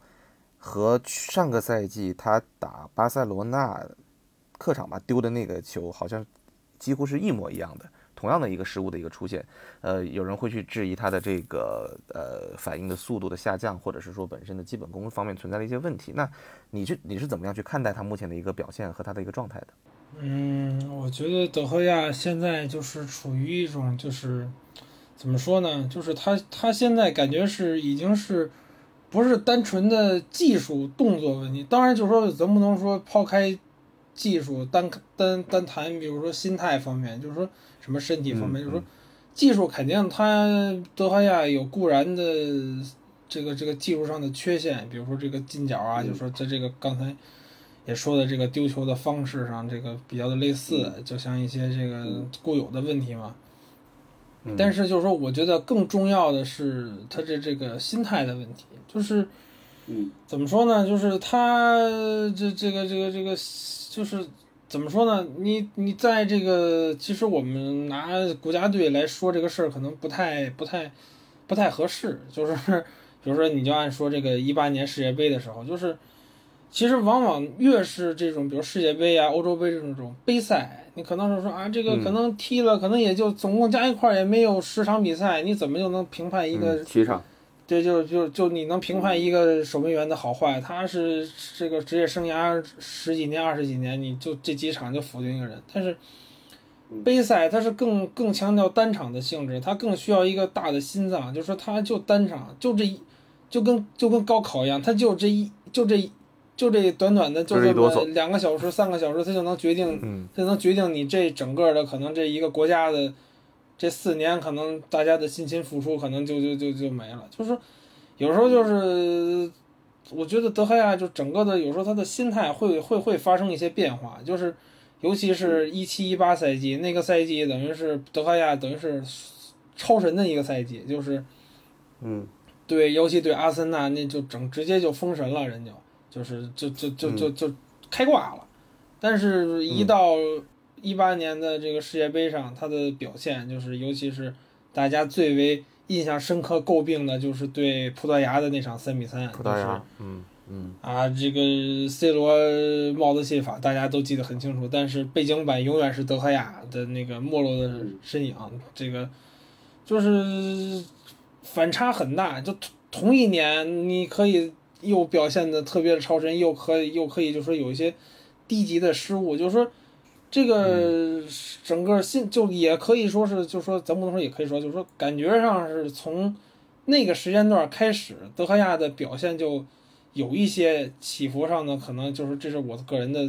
Speaker 1: 和上个赛季他打巴塞罗那客场吧丢的那个球，好像几乎是一模一样的。同样的一个失误的一个出现，呃，有人会去质疑他的这个呃反应的速度的下降，或者是说本身的基本功方面存在的一些问题。那你去你是怎么样去看待他目前的一个表现和他的一个状态的？
Speaker 3: 嗯，我觉得德赫亚现在就是处于一种就是怎么说呢？就是他他现在感觉是已经是不是单纯的技术动作问题？当然，就是说咱不能说抛开技术单单单谈，比如说心态方面，就是说什么身体方面，
Speaker 1: 嗯
Speaker 3: 就是说技术肯定他德赫亚有固然的这个这个技术上的缺陷，比如说这个进角啊，就是说在这个刚才也说的这个丢球的方式上，这个比较的类似，就像一些这个固有的问题嘛。
Speaker 1: 嗯。
Speaker 3: 但是就是说，我觉得更重要的是他这这个心态的问题，就是，
Speaker 2: 嗯，
Speaker 3: 怎么说呢？就是他这这个这个这个，就是怎么说呢？你你在这个，其实我们拿国家队来说这个事儿，可能不太不太不太合适。就是比如说，你就按说这个一八年世界杯的时候，就是其实往往越是这种，比如世界杯啊、欧洲杯这种这种杯赛，你可能是说啊，这个
Speaker 1: 嗯
Speaker 3: 可能踢了，可能也就总共加一块儿也没有十场比赛，你怎么就能评判一个
Speaker 1: 嗯七场，
Speaker 3: 对，就就就你能评判一个守门员的好坏，他是这个职业生涯十几年、二十几年，你就这几场就否定一个人。但是杯赛它是更更强调单场的性质，它更需要一个大的心脏，就是说他就单场，就这一，就跟就跟高考一样，他就这一就这一就这短短的就这么两个小时、三个小时，他就能决定
Speaker 1: 嗯
Speaker 3: 这能决定你这整个的可能这一个国家的这四年，可能大家的辛勤付出可能就就就就没了。就是说有时候就是我觉得德赫亚就整个的有时候他的心态会会会发生一些变化，就是尤其是一七一八赛季那个赛季，等于是德赫亚等于是超神的一个赛季，就是
Speaker 1: 嗯
Speaker 3: 对，尤其对阿森纳那就整直接就封神了，人就就是就就就就就开挂了。但是，一到一八年的这个世界杯上，他的表现就是，尤其是大家最为印象深刻、诟病的，就是对葡萄牙的那场三比三，
Speaker 1: 葡萄牙，嗯嗯
Speaker 3: 啊，这个 C 罗帽子戏法大家都记得很清楚，但是背景板永远是德赫亚的那个没落的身影，这个就是反差很大。就同同一年，你可以又表现的特别的超神，又可以又可以就是说有一些低级的失误，就是说这个整个信就也可以说是，就是说咱不能说也可以说，就是说感觉上是从那个时间段开始，德赫亚的表现就。有一些起伏上呢，可能就是这是我个人的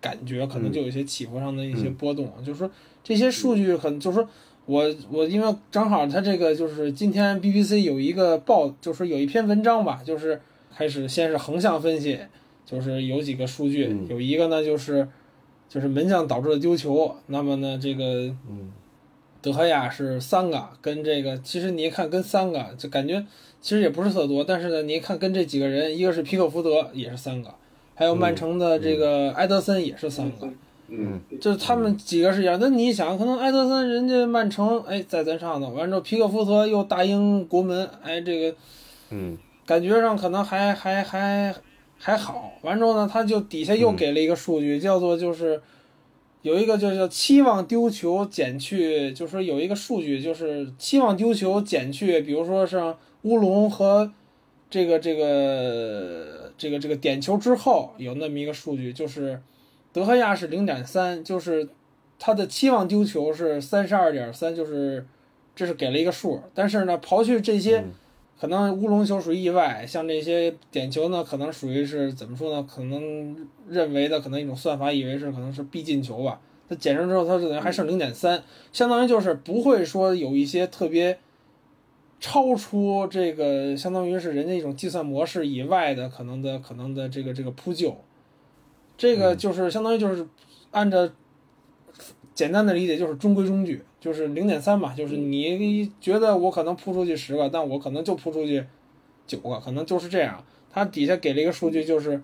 Speaker 3: 感觉，可能就有一些起伏上的一些波动。就是说这些数据可能就是说我我因为正好他这个就是今天 BBC 有一个报，就是有一篇文章吧，就是开始先是横向分析，就是有几个数据，
Speaker 1: 嗯
Speaker 3: 有一个呢就是就是门将导致的丢球，那么呢这个
Speaker 1: 嗯
Speaker 3: 德赫亚是三个，跟这个其实你一看跟三个就感觉其实也不是特多，但是呢，你一看跟这几个人，一个是皮克福德也是三个，还有曼城的这个埃德森也是三个，
Speaker 2: 嗯，
Speaker 3: 就是他们几个是一样。那你想，可能埃德森人家曼城哎在咱上头，完之后皮克福德又大英国门，哎这个
Speaker 1: 嗯
Speaker 3: 感觉上可能还还还还好。完之后呢，他就底下又给了一个数据，叫做就是有一个就叫期望丢球减去，就是说有一个数据就是期望丢球减去，比如说像乌龙和这个这个这个这个点球之后有那么一个数据，就是德赫亚是零点三，就是他的期望丢球是三十二点三，就是这是给了一个数，但是呢，刨去这些。可能乌龙球属于意外，像这些点球呢，可能属于是怎么说呢？可能认为的可能一种算法，以为是可能是必进球吧。它减上之后，它就等于还剩零点三，相当于就是不会说有一些特别超出这个，相当于是人家一种计算模式以外的可能的可能的这个这个扑救。这个就是相当于就是按照简单的理解，就是中规中矩。就是零点三嘛，就是你觉得我可能扑出去十个，但我可能就扑出去九个，可能就是这样。它底下给了一个数据，就是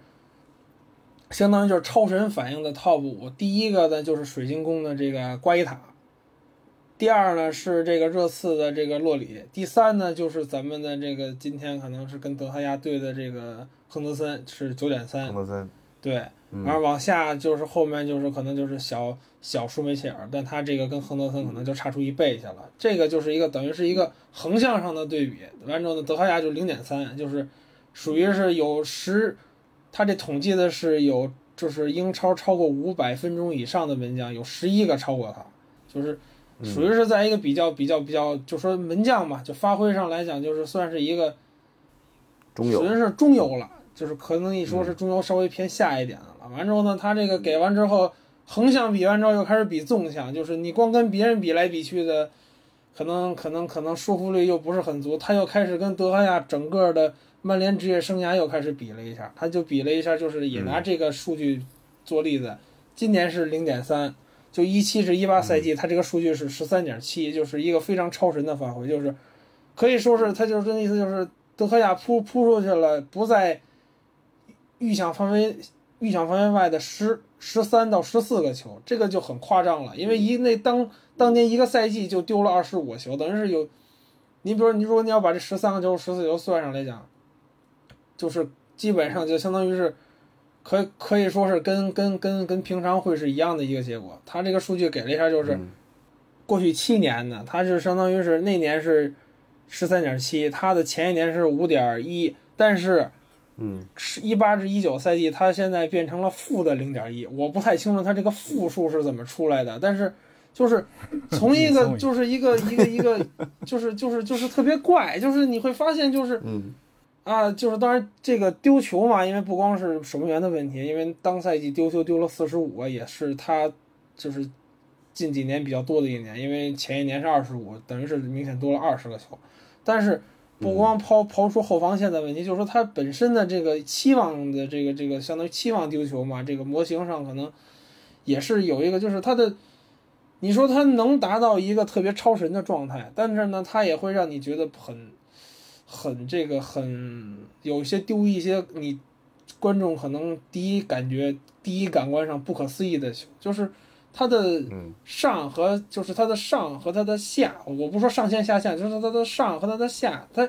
Speaker 3: 相当于就是超神反应的 top 五。第一个呢就是水晶宫的这个瓜伊塔，第二呢是这个热刺的这个洛里，第三呢就是咱们的这个今天可能是跟德赫亚对的这个亨德森是九点三
Speaker 1: 亨，德森，
Speaker 3: 对，然后往下就是后面就是可能就是小小舒梅切尔，但他这个跟亨德森可能就差出一倍去了。这个就是一个等于是一个横向上的对比。完之后呢，德赫亚就零点三，就是属于是有十，他这统计的是有就是英超超过五百分钟以上的门将有十一个超过他，就是属于是在一个比较比较比较，就说门将嘛，就发挥上来讲，就是算是一个
Speaker 1: 中游
Speaker 3: 属于是中游了，就是可能一说是中游稍微偏下一点的了。完之后呢，他这个给完之后，横向比完之后又开始比纵向，就是你光跟别人比来比去的，可能可能可能说服力又不是很足。他又开始跟德赫亚整个的曼联职业生涯又开始比了一下，他就比了一下，就是也拿这个数据做例子，今年是零点三。就一七至一八赛季，他这个数据是十三点七，就是一个非常超神的发挥，就是可以说是他就是那意思就是德赫亚扑扑出去了，不在预想范围预想范围外的十十三到十四个球，这个就很夸张了，因为一那当当年一个赛季就丢了二十五个球，等于是有，你比如说你如果你要把这十三个球、十四球算上来讲，就是基本上就相当于是。可可以说是跟跟跟跟平常会是一样的一个结果。他这个数据给了一下，就是过去七年呢，他是相当于是那年是十三点七，他的前一年是五点一，但是
Speaker 1: 嗯，
Speaker 3: 是一八至一九赛季，他现在变成了负的零点一。我不太清楚他这个负数是怎么出来的，但是就是从一个就是一个一个一个就是就是就是特别怪，就是你会发现就是
Speaker 1: 嗯。
Speaker 3: 啊，就是当然这个丢球嘛，因为不光是守门员的问题，因为当赛季丢球丢了四十五个，也是他就是近几年比较多的一年，因为前一年是二十五，等于是明显多了二十个球。但是不光抛抛出后防线的问题，就是说他本身的这个期望的这个这个相当于期望丢球嘛，这个模型上可能也是有一个，就是他的，你说他能达到一个特别超神的状态，但是呢，他也会让你觉得很。很这个很有些丢一些你观众可能第一感觉第一感官上不可思议的球，就是它的上和就是它的上和它的下，我不说上线下线，就是它的上和它的下，它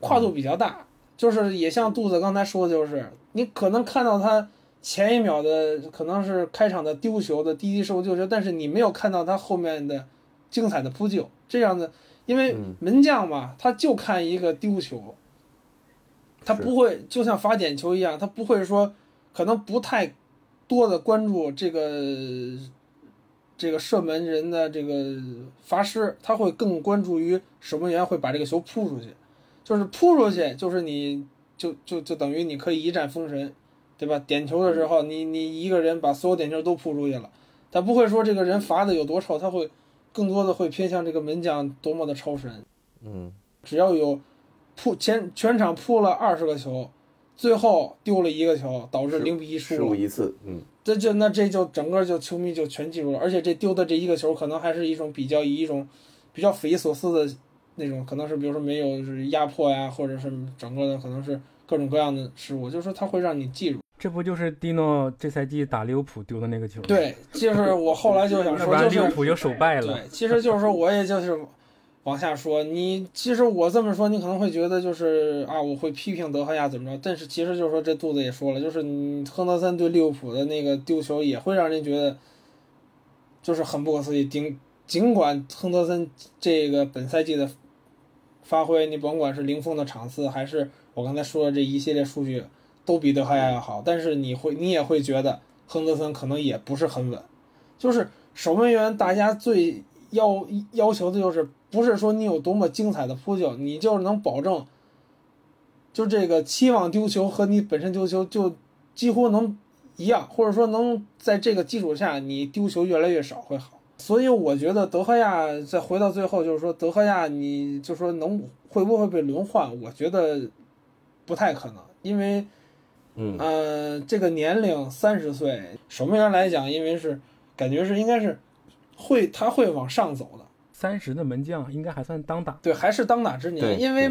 Speaker 3: 跨度比较大。就是也像杜子刚才说的，就是你可能看到他前一秒的可能是开场的丢球的低低收救球，但是你没有看到他后面的精彩的扑救，这样的。因为门将嘛，他就看一个丢球，他不会就像罚点球一样，他不会说可能不太多的关注这个这个射门人的这个罚失，他会更关注于守门员会把这个球扑出去，就是扑出去，就是你就就就等于你可以一战封神，对吧？点球的时候，你你一个人把所有点球都扑出去了，他不会说这个人罚的有多臭，他会。更多的会偏向这个门将多么的超神，
Speaker 1: 嗯，
Speaker 3: 只要有扑前全场扑了二十个球，最后丢了一个球，导致零比一输
Speaker 1: 失误一次，嗯，
Speaker 3: 这就那这就整个就球迷就全记住了，而且这丢的这一个球可能还是一种比较以一种比较匪夷所思的那种，可能是比如说没有是压迫呀，或者是整个的可能是各种各样的失误，就是说它会让你记住。
Speaker 4: 这不就是蒂诺这赛季打利物浦丢的那个球？
Speaker 3: 对，就是我后来就想说，就是
Speaker 4: 利物浦就手败了。
Speaker 3: 对，其实就是说我也就是往下说，你其实我这么说，你可能会觉得就是啊，我会批评德赫亚怎么着，但是其实就是说这肚子也说了，就是你亨德森对利物浦的那个丢球也会让人觉得就是很不可思议。尽尽管亨德森这个本赛季的发挥，你甭管是零封的场次，还是我刚才说的这一系列数据都比德赫亚要好，但是你会你也会觉得亨德森可能也不是很稳，就是守门员大家最要要求的就是不是说你有多么精彩的扑救，你就是能保证，就这个期望丢球和你本身丢球就几乎能一样，或者说能在这个基础下你丢球越来越少会好。所以我觉得德赫亚再回到最后就是说德赫亚你就说能会不会被轮换，我觉得不太可能，因为。
Speaker 1: 嗯
Speaker 3: 呃，这个年龄三十岁，守门员来讲，因为是感觉是应该是会他会往上走的，
Speaker 4: 三十的门将应该还算当打。
Speaker 3: 对，还是当打之年。因为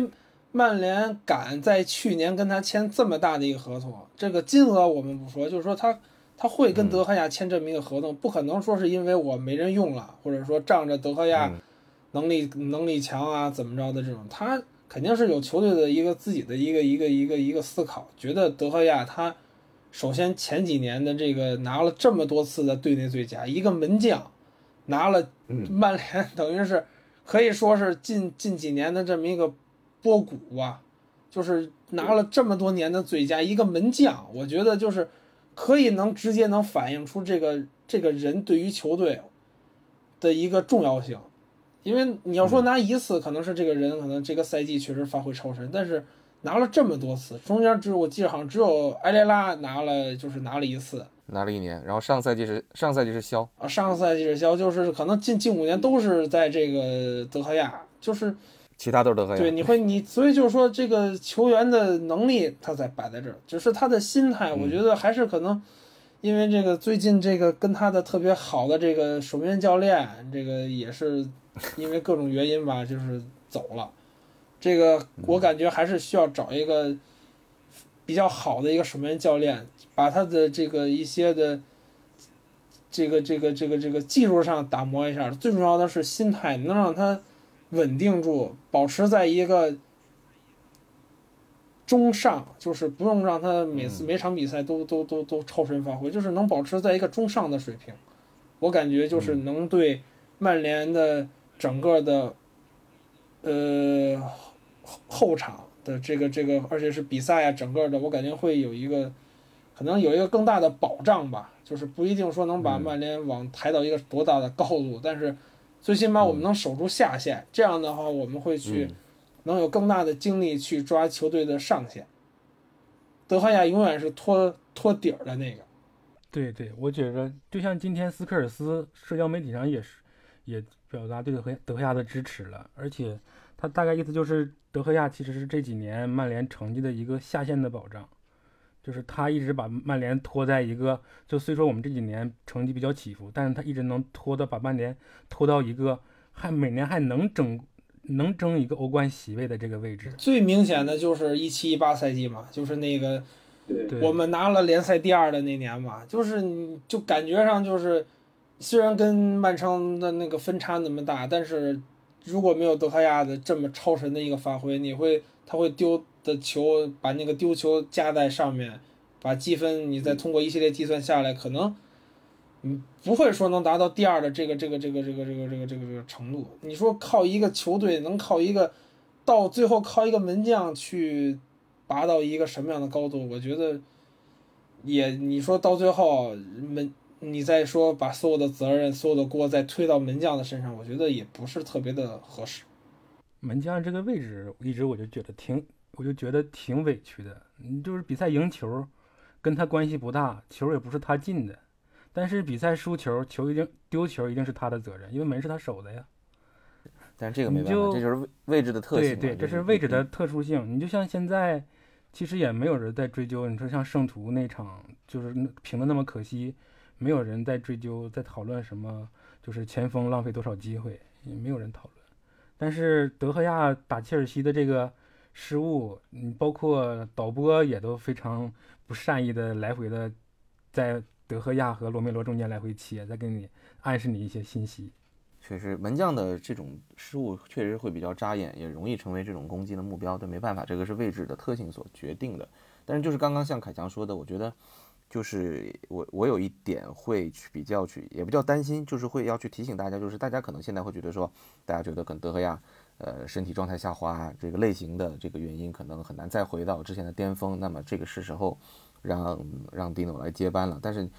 Speaker 3: 曼联敢在去年跟他签这么大的一个合同，这个金额我们不说，就是说他他会跟德赫亚签这么一个合同，不可能说是因为我没人用了，或者说仗着德赫亚
Speaker 1: 嗯
Speaker 3: 能力能力强啊怎么着的这种，他肯定是有球队的一个自己的一个一个一个一个思考，觉得德赫亚他首先前几年的这个拿了这么多次的队内最佳，一个门将拿了
Speaker 1: 嗯
Speaker 3: 曼联 等于是可以说是近近几年的这么一个波谷吧，就是拿了这么多年的最佳，一个门将，我觉得就是可以能直接能反映出这个这个人对于球队的一个重要性。因为你要说拿一次，可能是这个人可能这个赛季确实发挥超神，但是拿了这么多次，中间只有我记得好像只有埃雷拉拿了，就是拿了一次
Speaker 1: 拿了一年，然后上赛季是上赛季是肖，
Speaker 3: 啊，上赛季是肖，就是可能近近五年都是在这个德赫亚，就是
Speaker 1: 其他都是德赫亚。
Speaker 3: 对，你会你所以就是说这个球员的能力他才摆在这儿，只是他的心态，我觉得还是可能因为这个最近这个跟他的特别好的这个守门员教练，这个也是因为各种原因吧，就是走了。这个我感觉还是需要找一个比较好的一个守门员教练，把他的这个一些的这个这个这个这个技术上打磨一下，最重要的是心态，能让他稳定住，保持在一个中上，就是不用让他每次每场比赛都都都都超神发挥，就是能保持在一个中上的水平。我感觉就是能对曼联的整个的呃后后场的这个这个，而且是比赛啊，整个的我感觉会有一个可能有一个更大的保障吧，就是不一定说能把曼联往抬到一个多大的高度，但是最起码我们能守住下限，这样的话我们会去
Speaker 1: 嗯。
Speaker 3: 能有更大的精力去抓球队的上限。德赫亚永远是托托底儿的那个，
Speaker 4: 对对，我觉着就像今天斯科尔斯社交媒体上也是也表达对德赫德赫亚的支持了，而且他大概意思就是德赫亚其实是这几年曼联成绩的一个下限的保障，就是他一直把曼联拖在一个，就虽说我们这几年成绩比较起伏，但是他一直能拖到把曼联拖到一个还每年还能争能争一个欧冠席位的这个位置。
Speaker 3: 最明显的就是一七一八赛季嘛，就是那个
Speaker 4: 对，
Speaker 3: 我们拿了联赛第二的那年嘛，就是你就感觉上就是，虽然跟曼城的那个分差那么大，但是如果没有德赫亚的这么超神的一个发挥，你会他会丢的球，把那个丢球加在上面，把积分你再通过一系列计算下来，可能嗯不会说能达到第二的这个这个这个这个这个这个这个这个程度。你说靠一个球队能靠一个到最后靠一个门将去拔到一个什么样的高度？我觉得也你说到最后门，你再说把所有的责任、所有的锅再推到门将的身上，我觉得也不是特别的合适。
Speaker 4: 门将这个位置，一直我就觉得挺，我就觉得挺委屈的。你就是比赛赢球，跟他关系不大，球也不是他进的，但是比赛输球，球一定丢球一定是他的责任，因为门是他守的呀。
Speaker 1: 但是这个没办法，
Speaker 4: 就
Speaker 1: 这就是位位置的特性。
Speaker 4: 对对，这
Speaker 1: 是
Speaker 4: 位置的特殊性。你就像现在，其实也没有人在追究。你说像圣徒那场，就是平的那么可惜，没有人在追究，在讨论什么，就是前锋浪费多少机会，也没有人讨论。但是德赫亚打切尔西的这个失误，你包括导播也都非常不善意的来回的在德赫亚和罗梅罗中间来回切，在给你暗示你一些信息。
Speaker 1: 确实，门将的这种失误确实会比较扎眼，也容易成为这种攻击的目标。但没办法，这个是位置的特性所决定的。但是就是刚刚像凯强说的，我觉得就是我我有一点会去比较去，也不叫担心，就是会要去提醒大家，就是大家可能现在会觉得说，大家觉得可能德赫亚呃身体状态下滑这个类型的这个原因，可能很难再回到之前的巅峰。那么这个是时候让让 Dino 来接班了。但是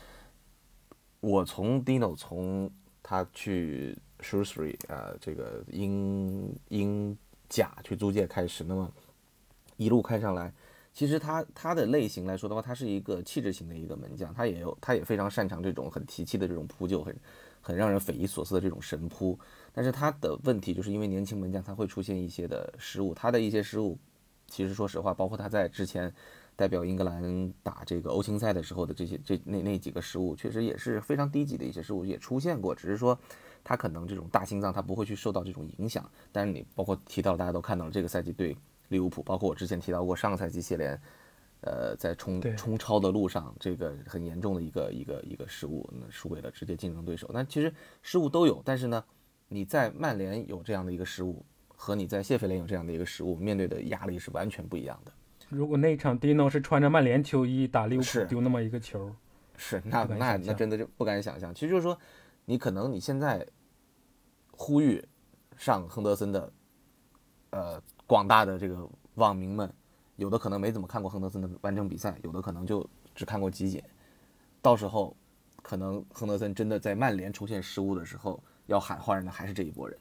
Speaker 1: 我从 Dino 从他去。Shrewsbury 啊，这个英英甲去租借开始，那么一路开上来，其实他他的类型来说的话，他是一个气质型的一个门将，他也有他也非常擅长这种很提气的这种扑救，很很让人匪夷所思的这种神扑。但是他的问题就是因为年轻门将他会出现一些的失误，他的一些失误，其实说实话，包括他在之前代表英格兰打这个欧青赛的时候的这些这那那几个失误，确实也是非常低级的一些失误也出现过，只是说。他可能这种大心脏，他不会去受到这种影响。但是你包括提到，大家都看到了，这个赛季对利物浦，包括我之前提到过上个赛季谢联，呃，在冲冲超的路上，这个很严重的一个一个一个失误，那输给了直接竞争对手。那其实失误都有，但是呢，你在曼联有这样的一个失误，和你在谢菲联有这样的一个失误，面对的压力是完全不一样的。
Speaker 4: 如果那场 Dino 是穿着曼联球衣打利物浦，丢那么一个球，
Speaker 1: 是那那那真的就不敢想象。其实就是说。你可能你现在呼吁上亨德森的呃广大的这个网民们，有的可能没怎么看过亨德森的完整比赛，有的可能就只看过集锦。到时候可能亨德森真的在曼联出现失误的时候，要喊话的还是这一波人。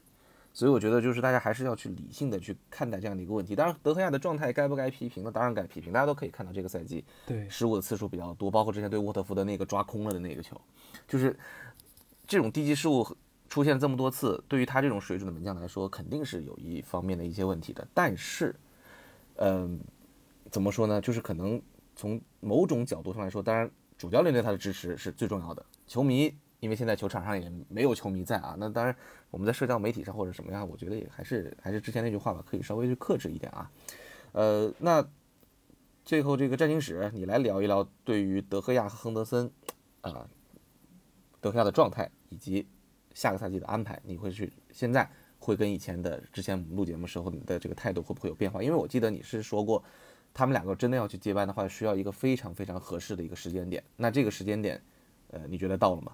Speaker 1: 所以我觉得就是大家还是要去理性的去看待这样的一个问题。当然，德赫亚的状态该不该批评呢？当然该批评。大家都可以看到这个赛季
Speaker 4: 对
Speaker 1: 失误的次数比较多，包括之前对沃特福德那个抓空了的那个球，就是。这种低级失误出现这么多次，对于他这种水准的门将来说，肯定是有一方面的一些问题的。但是，嗯，怎么说呢？就是可能从某种角度上来说，当然主教练对他的支持是最重要的。球迷，因为现在球场上也没有球迷在啊，那当然我们在社交媒体上或者什么样，我觉得也还是还是之前那句话吧，可以稍微去克制一点啊。呃，那最后这个战情史，你来聊一聊对于德赫亚和亨德森啊。德赫亚的状态以及下个赛季的安排，你会去现在会跟以前的之前录节目时候你的这个态度会不会有变化？因为我记得你是说过，他们两个真的要去接班的话，需要一个非常非常合适的一个时间点。那这个时间点，呃，你觉得到了吗？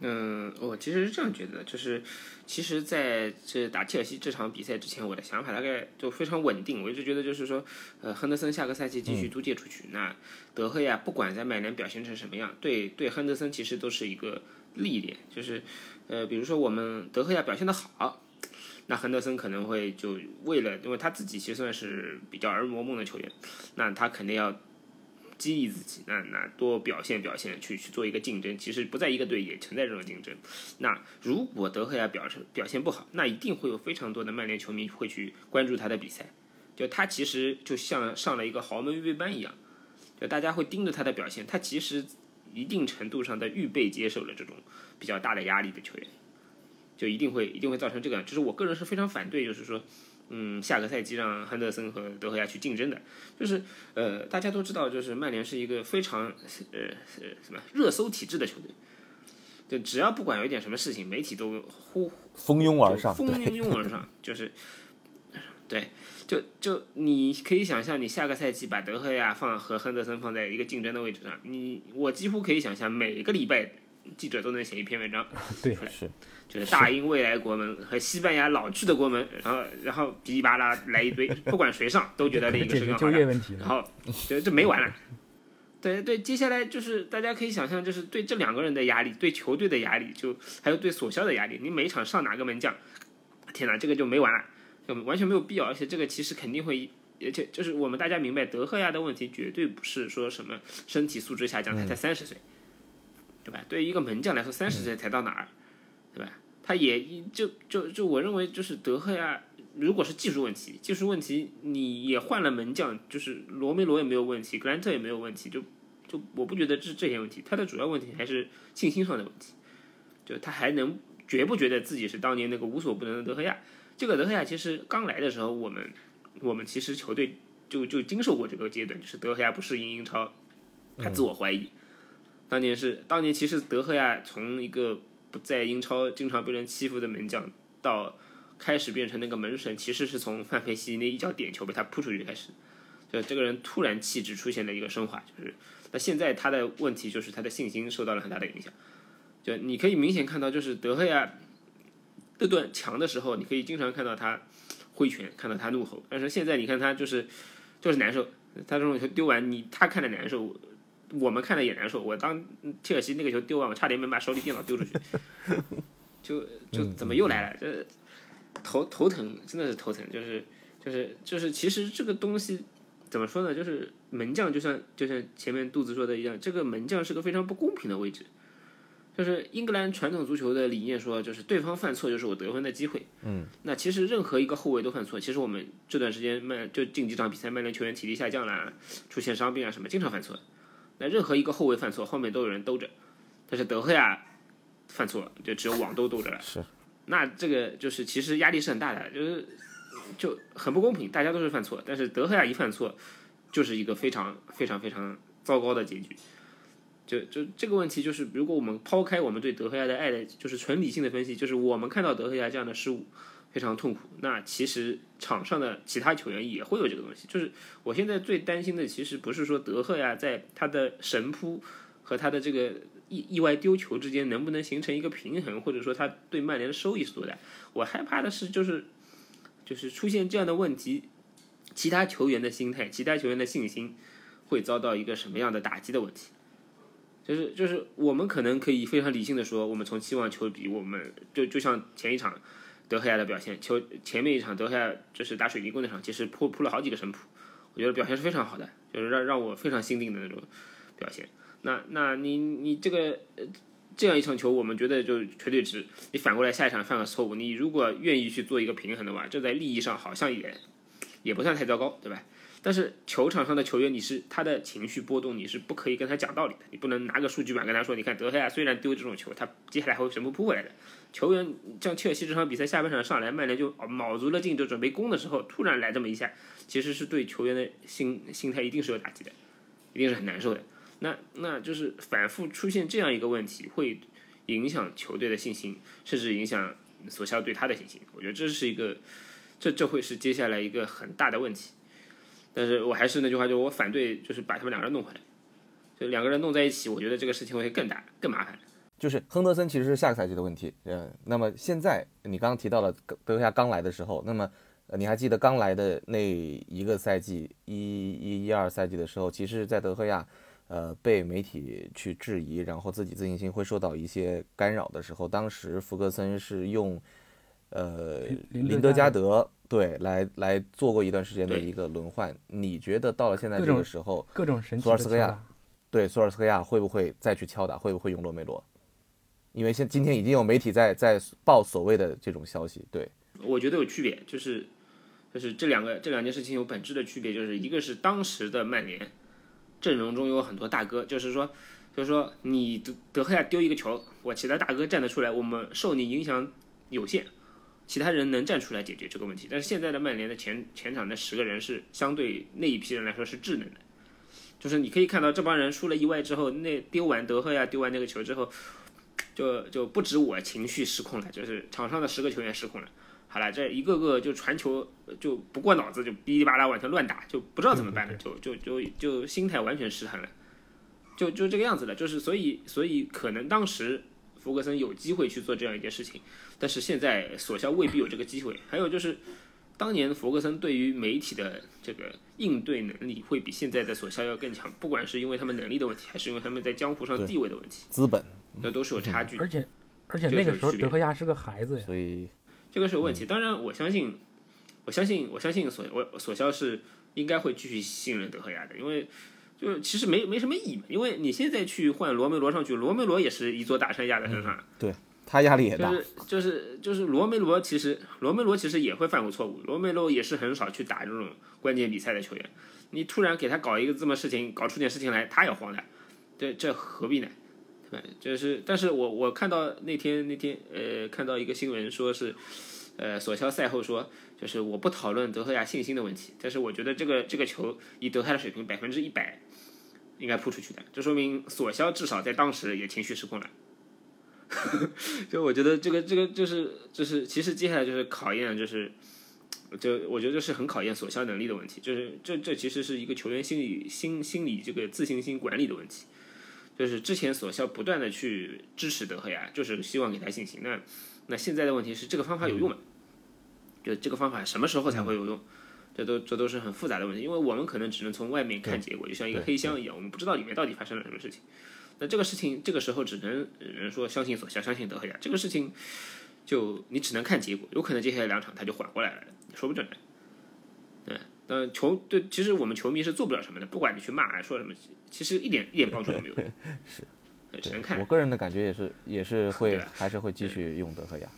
Speaker 2: 嗯，我其实是这样觉得，就是其实在这打切尔西这场比赛之前，我的想法大概就非常稳定。我一直觉得就是说，呃，亨德森下个赛季继续租借出去，那德赫亚不管在曼联表现成什么样，对对，亨德森其实都是一个。历练就是，呃，比如说我们德赫亚表现的好，那亨德森可能会就为了，因为他自己其实算是比较儿魔梦的球员，那他肯定要激励自己，那那多表现表现，去去做一个竞争。其实不在一个队也存在这种竞争。那如果德赫亚表示表现不好，那一定会有非常多的曼联球迷会去关注他的比赛。就他其实就像上了一个豪门预备班一样，就大家会盯着他的表现。他其实。一定程度上的预备接受了这种比较大的压力的球员，就一定会一定会造成这个。就是我个人是非常反对，就是说，嗯，下个赛季让亨德森和德赫亚去竞争的。就是呃，大家都知道，就是曼联是一个非常呃什么热搜体质的球队，就只要不管有一点什么事情，媒体都呼
Speaker 1: 蜂拥而上，
Speaker 2: 蜂拥而上，就是对。就就你可以想象，你下个赛季把德赫亚放和亨德森放在一个竞争的位置上，你我几乎可以想象，每个礼拜记者都能写一篇文章
Speaker 4: 对，
Speaker 2: 出来，就是大英未来国门和西班牙老去的国门，然后然后噼里啪啦来一堆，不管谁上都觉得那个是更好
Speaker 4: 的，
Speaker 2: 然后就就没完了。对对，接下来就是大家可以想象，就是对这两个人的压力，对球队的压力，就还有对索肖的压力，你每一场上哪个门将，天哪，这个就没完了。就完全没有必要，而且这个其实肯定会，而且就是我们大家明白，德赫亚的问题绝对不是说什么身体素质下降，他才三十岁，对吧？对于一个门将来说，三十岁才到哪儿，对吧？他也就就就我认为，就是德赫亚如果是技术问题，技术问题你也换了门将，就是罗梅罗也没有问题，格兰特也没有问题，就就我不觉得这这些问题，他的主要问题还是信心上的问题，就他还能觉不觉得自己是当年那个无所不能的德赫亚？这个德赫亚其实刚来的时候，我们我们其实球队就就经受过这个阶段，就是德赫亚不适应英超，他自我怀疑。当年是当年，其实德赫亚从一个在英超经常被人欺负的门将，到开始变成那个门神，其实是从 范佩西那一脚点球被他扑出去开始。就这个人突然气质出现了一个升华，就是那现在他的问题就是他的信心受到了很大的影响。就你可以明显看到，就是德赫亚这段强的时候，你可以经常看到他挥拳，看到他怒吼。但是现在你看他就是就是难受，他这种球丢完，你他看着难受。我们看的也难受。我当切尔西那个球丢完，我差点没把手里电脑丢出去。就就怎么又来了？这头头疼，真的是头疼。就是就是就是，其实这个东西怎么说呢？就是门将，就像就像前面肚子说的一样，这个门将是个非常不公平的位置。就是英格兰传统足球的理念说，就是对方犯错就是我得分的机会。
Speaker 1: 嗯。
Speaker 2: 那其实任何一个后卫都犯错。其实我们这段时间曼就近几场比赛，曼联球员体力下降了，出现伤病啊什么，经常犯错。那任何一个后卫犯错，后面都有人兜着，但是德赫亚犯错就只有网兜兜着了。
Speaker 1: 是，
Speaker 2: 那这个就是其实压力是很大的，就是就很不公平。大家都是犯错，但是德赫亚一犯错，就是一个非常非常非常糟糕的结局。就就这个问题，就是如果我们抛开我们对德赫亚的爱的，就是纯理性的分析，就是我们看到德赫亚这样的失误。非常痛苦。那其实场上的其他球员也会有这个东西。就是我现在最担心的，其实不是说德赫亚在他的神扑和他的这个意意外丢球之间能不能形成一个平衡，或者说他对曼联的收益是多大。我害怕的是，就是就是出现这样的问题，其他球员的心态、其他球员的信心会遭到一个什么样的打击的问题。就是就是我们可能可以非常理性的说，我们从期望球比，我们就就像前一场。德黑亚的表现，球前面一场德黑亚就是打水泥工那场，其实扑扑了好几个神扑，我觉得表现是非常好的，就是让让我非常心定的那种表现。那那你你这个这样一场球，我们觉得就绝对值。你反过来下一场犯了错误，你如果愿意去做一个平衡的话，这在利益上好像也也不算太糟糕，对吧？但是球场上的球员，你是他的情绪波动，你是不可以跟他讲道理的，你不能拿个数据板跟他说，你看德赫亚虽然丢这种球，他接下来还会全部扑回来的。球员像切尔西这场比赛下半场上来，曼联就卯足了劲就准备攻的时候，突然来这么一下，其实是对球员的心心态一定是有打击的，一定是很难受的。那那就是反复出现这样一个问题，会影响球队的信心，甚至影响索肖对他的信心。我觉得这是一个，这这会是接下来一个很大的问题。但是我还是那句话，就是我反对，就是把他们两个人弄回来，就两个人弄在一起，我觉得这个事情会更大、更麻烦。
Speaker 1: 就是亨德森其实是下个赛季的问题，嗯，那么现在你刚刚提到了德赫亚刚来的时候，那么你还记得刚来的那一个赛季一一一二赛季的时候，其实，在德赫亚呃被媒体去质疑，然后自己自信心会受到一些干扰的时候，当时福格森是用呃林德加德对来来做过一段时间的一个轮换，你觉得到了现在这个时候，
Speaker 4: 各种神
Speaker 1: 索尔斯克亚对索尔斯克亚会不会再去敲打，会不会用罗梅罗？因为现今天已经有媒体在在报所谓的这种消息，对，
Speaker 2: 我觉得有区别，就是就是这两个这两件事情有本质的区别，就是一个是当时的曼联阵容中有很多大哥，就是说就是说你德德赫亚丢一个球，我其他大哥站得出来，我们受你影响有限，其他人能站出来解决这个问题。但是现在的曼联的前前场那十个人是相对那一批人来说是智能的，就是你可以看到这帮人出了意外之后，那丢完德赫亚丢完那个球之后。就就不止我情绪失控了，就是场上的十个球员失控了。好了，这一个个就传球就不过脑子，就哔哩吧啦往前乱打，就不知道怎么办了，就就就就心态完全失衡了，就就这个样子了。就是所以所以可能当时福格森有机会去做这样一件事情，但是现在索肖未必有这个机会。还有就是当年弗格森对于媒体的这个应对能力会比现在的索肖要更强，不管是因为他们能力的问题，还是因为他们在江湖上地位的问题，
Speaker 1: 资本。
Speaker 2: 那都是有差距，
Speaker 4: 而且而且那个时候德赫亚是个孩子呀，
Speaker 1: 所以
Speaker 2: 这个是有问题。当然，我相信，我相信，我相信索我索肖是应该会继续信任德赫亚的，因为就其实没没什么意义嘛。因为你现在去换罗梅罗上去，罗梅罗也是一座大山压在身上，
Speaker 1: 对他压力也大。
Speaker 2: 就是就是就是罗梅罗，其实罗梅罗其实也会犯过错误，罗梅罗也是很少去打这种关键比赛的球员。你突然给他搞一个这么事情，搞出点事情来，他也慌的，这这何必呢？对吧？就是，但是我我看到那天那天呃，看到一个新闻说是，呃，索肖赛后说，就是我不讨论德赫亚信心的问题，但是我觉得这个这个球以德赫亚的水平，百分之一百应该扑出去的，这说明索肖至少在当时也情绪失控了。就我觉得这个这个就是就是其实接下来就是考验就是，就我觉得这是很考验索肖能力的问题，就是这这其实是一个球员心理心心理这个自信心管理的问题，就是之前索肖不断的去支持德赫亚，就是希望给他信心，那那现在的问题是这个方法有用吗？就这个方法什么时候才会有用？这都这都是很复杂的问题，因为我们可能只能从外面看结果，就像一个黑箱一样，我们不知道里面到底发生了什么事情。那这个事情，这个时候只能人说相信索肖，相信德赫亚。这个事情，就你只能看结果，有可能接下来两场他就缓过来了，说不准的。对，那球对，其实我们球迷是做不了什么的，不管你去骂还说什么，其实一点一点帮助都没有。
Speaker 1: 是，
Speaker 2: 只能看。
Speaker 1: 我个人的感觉也是，也是会，还是会继续用德赫亚。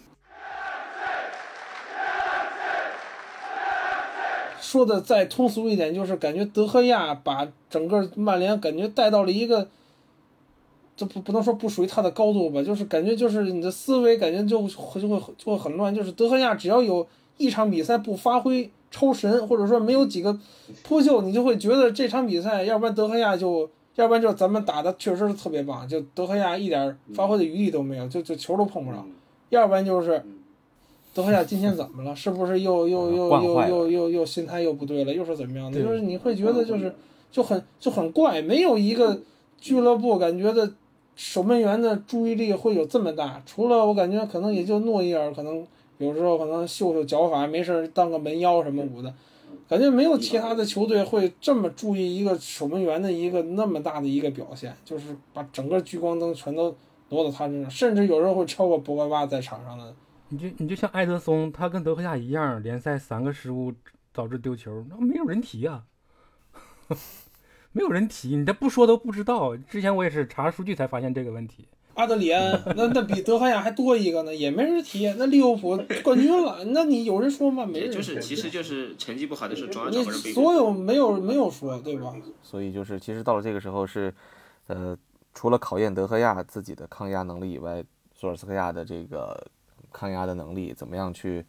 Speaker 3: 说的再通俗一点，就是感觉德赫亚把整个曼联感觉带到了一个。这不不能说不属于他的高度吧，就是感觉就是你的思维感觉就会就会就会很乱。就是德赫亚只要有一场比赛不发挥超神，或者说没有几个扑救，你就会觉得这场比赛，要不然德赫亚就，要不然就咱们打的确实是特别棒，就德赫亚一点发挥的余地都没有，就就球都碰不着。要不然就是德赫亚今天怎么了？是不是又又又又又又又心态又不对了？又是怎么样的？就是你会觉得就是就很就很怪，没有一个俱乐部感觉的。守门员的注意力会有这么大？除了我感觉可能也就诺伊尔，可能有时候可能秀秀脚法，没事当个门妖什么舞的，感觉没有其他的球队会这么注意一个守门员的一个那么大的一个表现，就是把整个聚光灯全都挪到他身上，甚至有时候会超过博格巴在场上的。
Speaker 4: 你就你就像埃德松，他跟德赫亚一样，联赛三个失误导致丢球，那没有人提啊。没有人提，你这不说都不知道。之前我也是查数据才发现这个问题。
Speaker 3: 阿德里安，那那比德赫亚还多一个呢，也没人提。那利物浦冠军了，那你有人说吗？没人提。
Speaker 2: 就是，其实就是成绩不好的时候，总要找个人
Speaker 3: 所有没有没有说，对吧？
Speaker 1: 所以就是，其实到了这个时候是，呃，除了考验德赫亚自己的抗压能力以外，索尔斯克亚的这个抗压的能力怎么样去？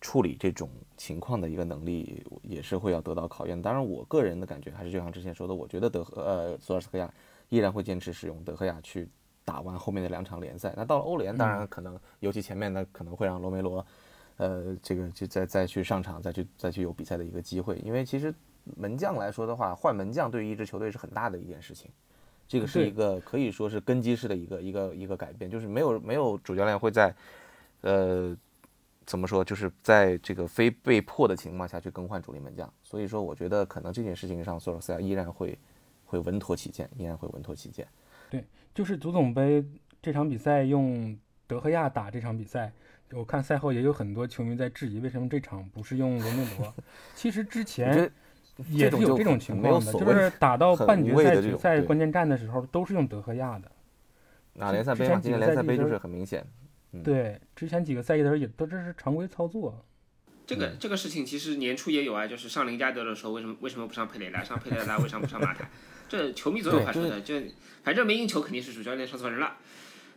Speaker 1: 处理这种情况的一个能力也是会要得到考验。当然，我个人的感觉还是就像之前说的，我觉得德赫呃索尔斯克亚依然会坚持使用德赫亚去打完后面的两场联赛。那到了欧联，当然可能尤其前面呢可能会让罗梅罗，呃这个就再再去上场，再去再去有比赛的一个机会。因为其实门将来说的话，换门将对于一支球队是很大的一件事情。这个是一个可以说是根基式的一个一个一个改变，就是没有没有主教练会在呃。怎么说？就是在这个非被迫的情况下去更换主力门将，所以说我觉得可能这件事情上，索尔斯克亚依然会会稳妥起见，依然会稳妥起见。
Speaker 4: 对，就是足总杯这场比赛用德赫亚打这场比赛，我看赛后也有很多球迷在质疑，为什么这场不是用罗梅罗？其实之前也是有这种情况的，就是打到半决赛、决赛关键战的时候都是用德赫亚的。
Speaker 1: 那联赛杯嘛，今年联赛杯就是很明显。
Speaker 4: 对，之前几个赛季的时候也都这是常规操作。
Speaker 2: 这个这个事情其实年初也有啊，就是上林加德的时候，为什么为什么不上佩雷拉？上佩雷拉为什么不上马塔？这球迷总有话说的，就反正没赢球肯定是主教练上错人了。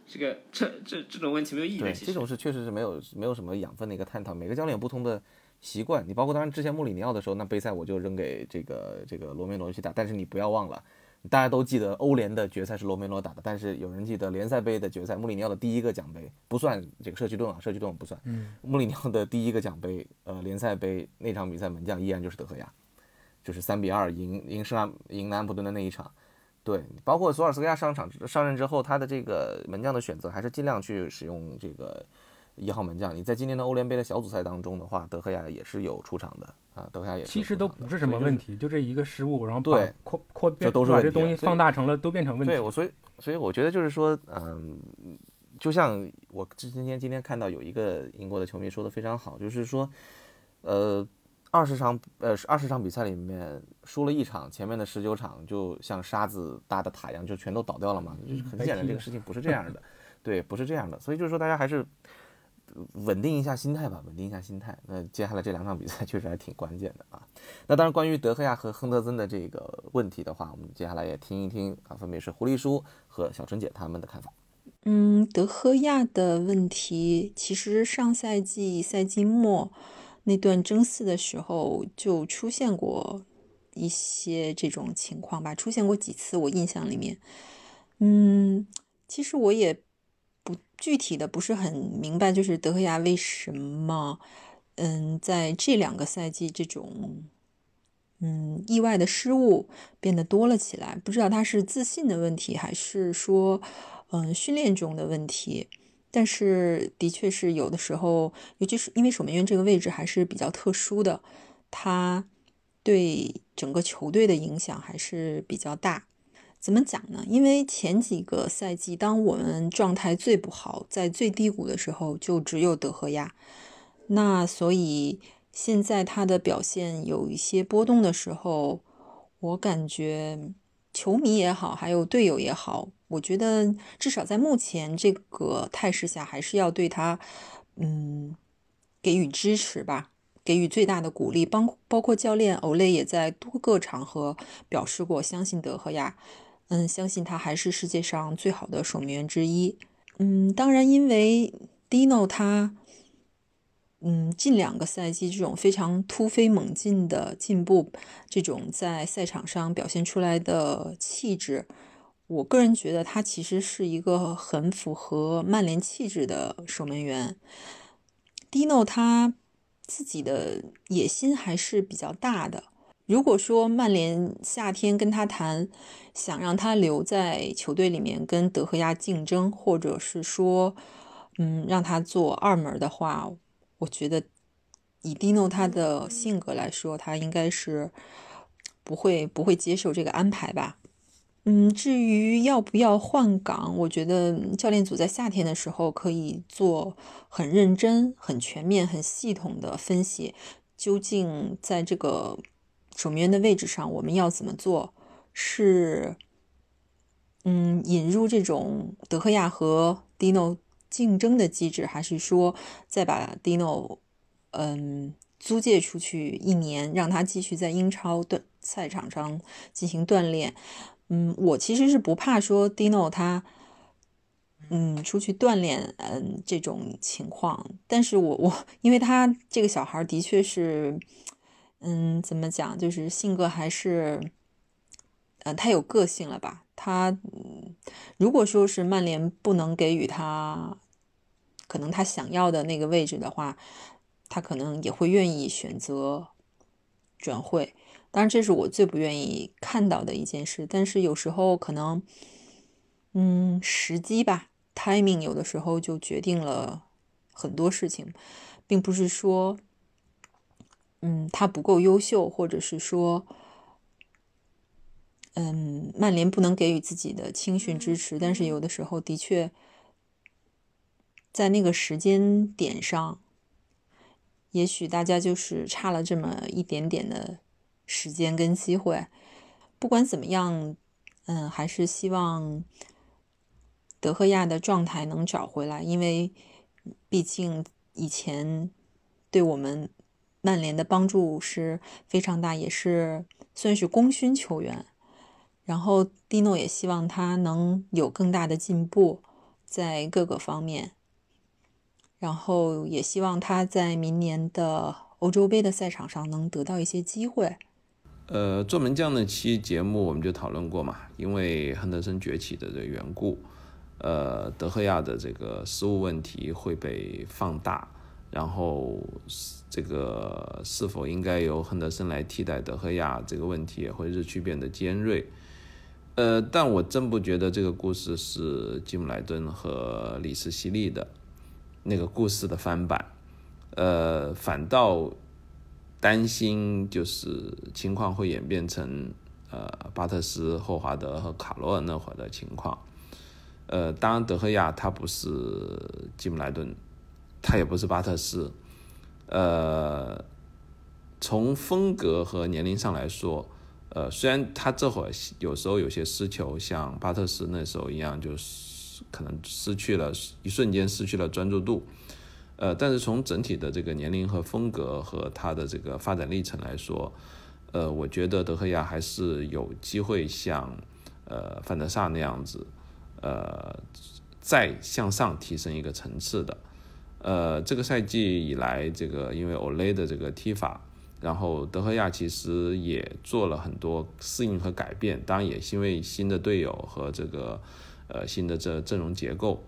Speaker 2: 这个这这这种问题没有意义。
Speaker 1: 对，这种事确实是没有没有什么养分的一个探讨。每个教练有不同的习惯，你包括当然之前穆里尼奥的时候，那杯赛我就扔给这个这个罗梅罗去打，但是你不要忘了。大家都记得欧联的决赛是罗梅罗打的，但是有人记得联赛杯的决赛，穆里尼奥的第一个奖杯不算这个社区盾啊，社区盾不算。嗯，穆里尼奥的第一个奖杯，呃，联赛杯那场比赛门将依然就是德赫亚，就是三比二赢赢圣安赢南安普顿的那一场。对，包括索尔斯克亚上场上任之后，他的这个门将的选择还是尽量去使用这个。一号门将，你在今年的欧联杯的小组赛当中的话，德赫亚也是有出场的啊，德赫亚也
Speaker 4: 其实都不是什么问题，就这一个失误，然后
Speaker 1: 对
Speaker 4: 扩扩变
Speaker 1: 都是
Speaker 4: 把这东西放大成了，都变成问题。
Speaker 1: 对我所以所以我觉得就是说，嗯，就像我今天今天看到有一个英国的球迷说的非常好，就是说，呃，二十场呃二十场比赛里面输了一场，前面的十九场就像沙子搭的塔一样，就全都倒掉了嘛，就是很显然这个事情不是这样的。对，不是这样的。所以就是说，大家还是稳定一下心态吧，稳定一下心态。那接下来这两场比赛 确实还挺关键的啊。那当然，关于德赫亚和亨德森的这个问题的话，我们接下来也听一听啊，分别是狐狸叔和小陈姐他们的看法。
Speaker 5: 嗯，德赫亚的问题，其实上赛季赛季末那段争四的时候就出现过一些这种情况吧，出现过几次，我印象里面。嗯，其实我也具体的不是很明白，就是德赫亚为什么，嗯，在这两个赛季这种，嗯，意外的失误变得多了起来，不知道他是自信的问题，还是说。嗯，训练中的问题，但是的确是有的时候，尤其是因为守门员这个位置还是比较特殊的，他对整个球队的影响还是比较大。怎么讲呢？因为前几个赛季，当我们状态最不好，在最低谷的时候，就只有德赫亚。那所以现在他的表现有一些波动的时候，我感觉。球迷也好，还有队友也好，我觉得至少在目前这个态势下，还是要对他，嗯，给予支持吧，给予最大的鼓励。包包括教练欧雷也在多个场合表示过，相信德赫亚，嗯，相信他还是世界上最好的守门员之一。嗯，当然，因为 Dino 他。嗯，近两个赛季这种非常突飞猛进的进步，这种在赛场上表现出来的气质，我个人觉得他其实是一个很符合曼联气质的守门员。Dino 他自己的野心还是比较大的。如果说曼联夏天跟他谈，想让他留在球队里面跟德赫亚竞争，或者是说，嗯，让他做二门的话。我觉得，以 Dino 他的性格来说，他应该是不会不会接受这个安排吧。嗯，至于要不要换岗，我觉得教练组在夏天的时候可以做很认真、很全面、很系统的分析，究竟在这个守门员的位置上我们要怎么做？是嗯，引入这种德赫亚和 Dino。竞争的机制，还是说再把 Dino，嗯，租借出去一年，让他继续在英超的赛场上进行锻炼。嗯，我其实是不怕说 Dino 他，嗯，出去锻炼，嗯，这种情况。但是我我，因为他这个小孩的确是，嗯，怎么讲，就是性格还是，呃，太有个性了吧。他如果说是曼联不能给予他可能他想要的那个位置的话，他可能也会愿意选择转会。当然，这是我最不愿意看到的一件事。但是有时候可能，嗯，时机吧，timing 有的时候就决定了很多事情，并不是说，嗯，他不够优秀，或者是说。嗯，曼联不能给予自己的青训支持，但是有的时候的确在那个时间点上，也许大家就是差了这么一点点的时间跟机会。不管怎么样，嗯，还是希望德赫亚的状态能找回来，因为毕竟以前对我们曼联的帮助是非常大，也是算是功勋球员。然后蒂诺也希望他能有更大的进步，在各个方面。然后也希望他在明年的欧洲杯的赛场上能得到一些机会。
Speaker 6: 呃，做门将那期节目我们就讨论过嘛，因为亨德森崛起的这个缘故，呃，德赫亚的这个失误问题会被放大，然后这个是否应该由亨德森来替代德赫亚这个问题也会日趋变得尖锐。呃，但我真不觉得这个故事是吉姆莱顿和里斯西利的那个故事的翻版，呃，反倒担心就是情况会演变成呃巴特斯、霍华德和卡罗尔那会儿的情况。呃，当然德赫亚他不是吉姆莱顿，他也不是巴特斯，呃，从风格和年龄上来说。呃，虽然他这会儿有时候有些失球，像巴特斯那时候一样，就可能失去了一瞬间失去了专注度。呃，但是从整体的这个年龄和风格和他的这个发展历程来说，呃，我觉得德赫亚还是有机会像呃范德萨那样子，呃，再向上提升一个层次的。呃，这个赛季以来，这个因为欧雷的这个踢法，然后德赫亚其实也做了很多适应和改变，当然也是因为新的队友和这个呃新的这阵容结构，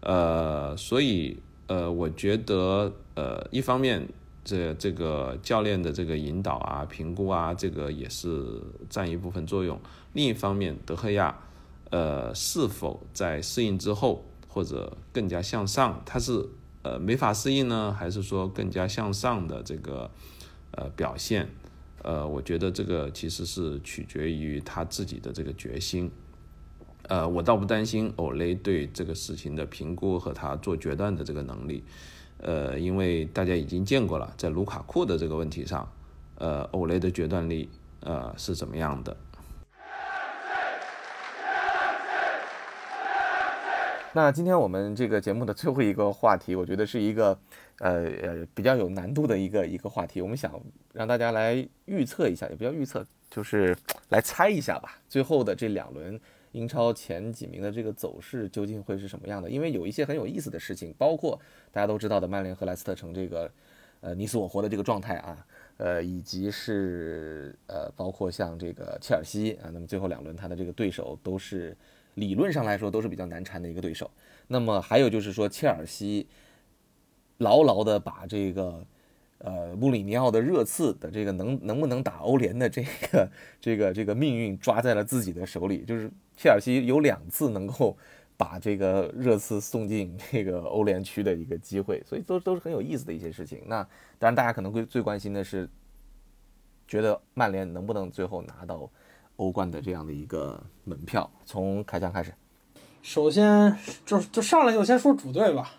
Speaker 6: 呃，所以。呃，我觉得，呃，一方面，这这个教练的这个引导啊、评估啊，这个也是占一部分作用。另一方面，德赫亚，呃，是否在适应之后，或者更加向上，他是呃没法适应呢，还是说更加向上的这个呃表现？呃，我觉得这个其实是取决于他自己的这个决心。呃，我倒不担心欧雷对这个事情的评估和他做决断的这个能力，呃，因为大家已经见过了，在卢卡库的这个问题上，呃，欧雷的决断力，呃，是怎么样的？
Speaker 1: 那今天我们这个节目的最后一个话题，我觉得是一个，呃呃，比较有难度的一个一个话题，我们想让大家来预测一下，也不叫预测，就是来猜一下吧，最后的这两轮。英超前几名的这个走势究竟会是什么样的？因为有一些很有意思的事情，包括大家都知道的曼联和莱斯特城这个，呃你死我活的这个状态啊，呃以及是呃包括像这个切尔西啊，那么最后两轮他的这个对手都是理论上来说都是比较难缠的一个对手。那么还有就是说切尔西牢牢的把这个。呃，穆里尼奥的热刺的这个能能不能打欧联的这个这个这个命运抓在了自己的手里，就是切尔西有两次能够把这个热刺送进这个欧联区的一个机会，所以都都是很有意思的一些事情。那当然，大家可能会最关心的是，觉得曼联能不能最后拿到欧冠的这样的一个门票？从开枪开始，
Speaker 3: 首先就就上来就先说主队吧。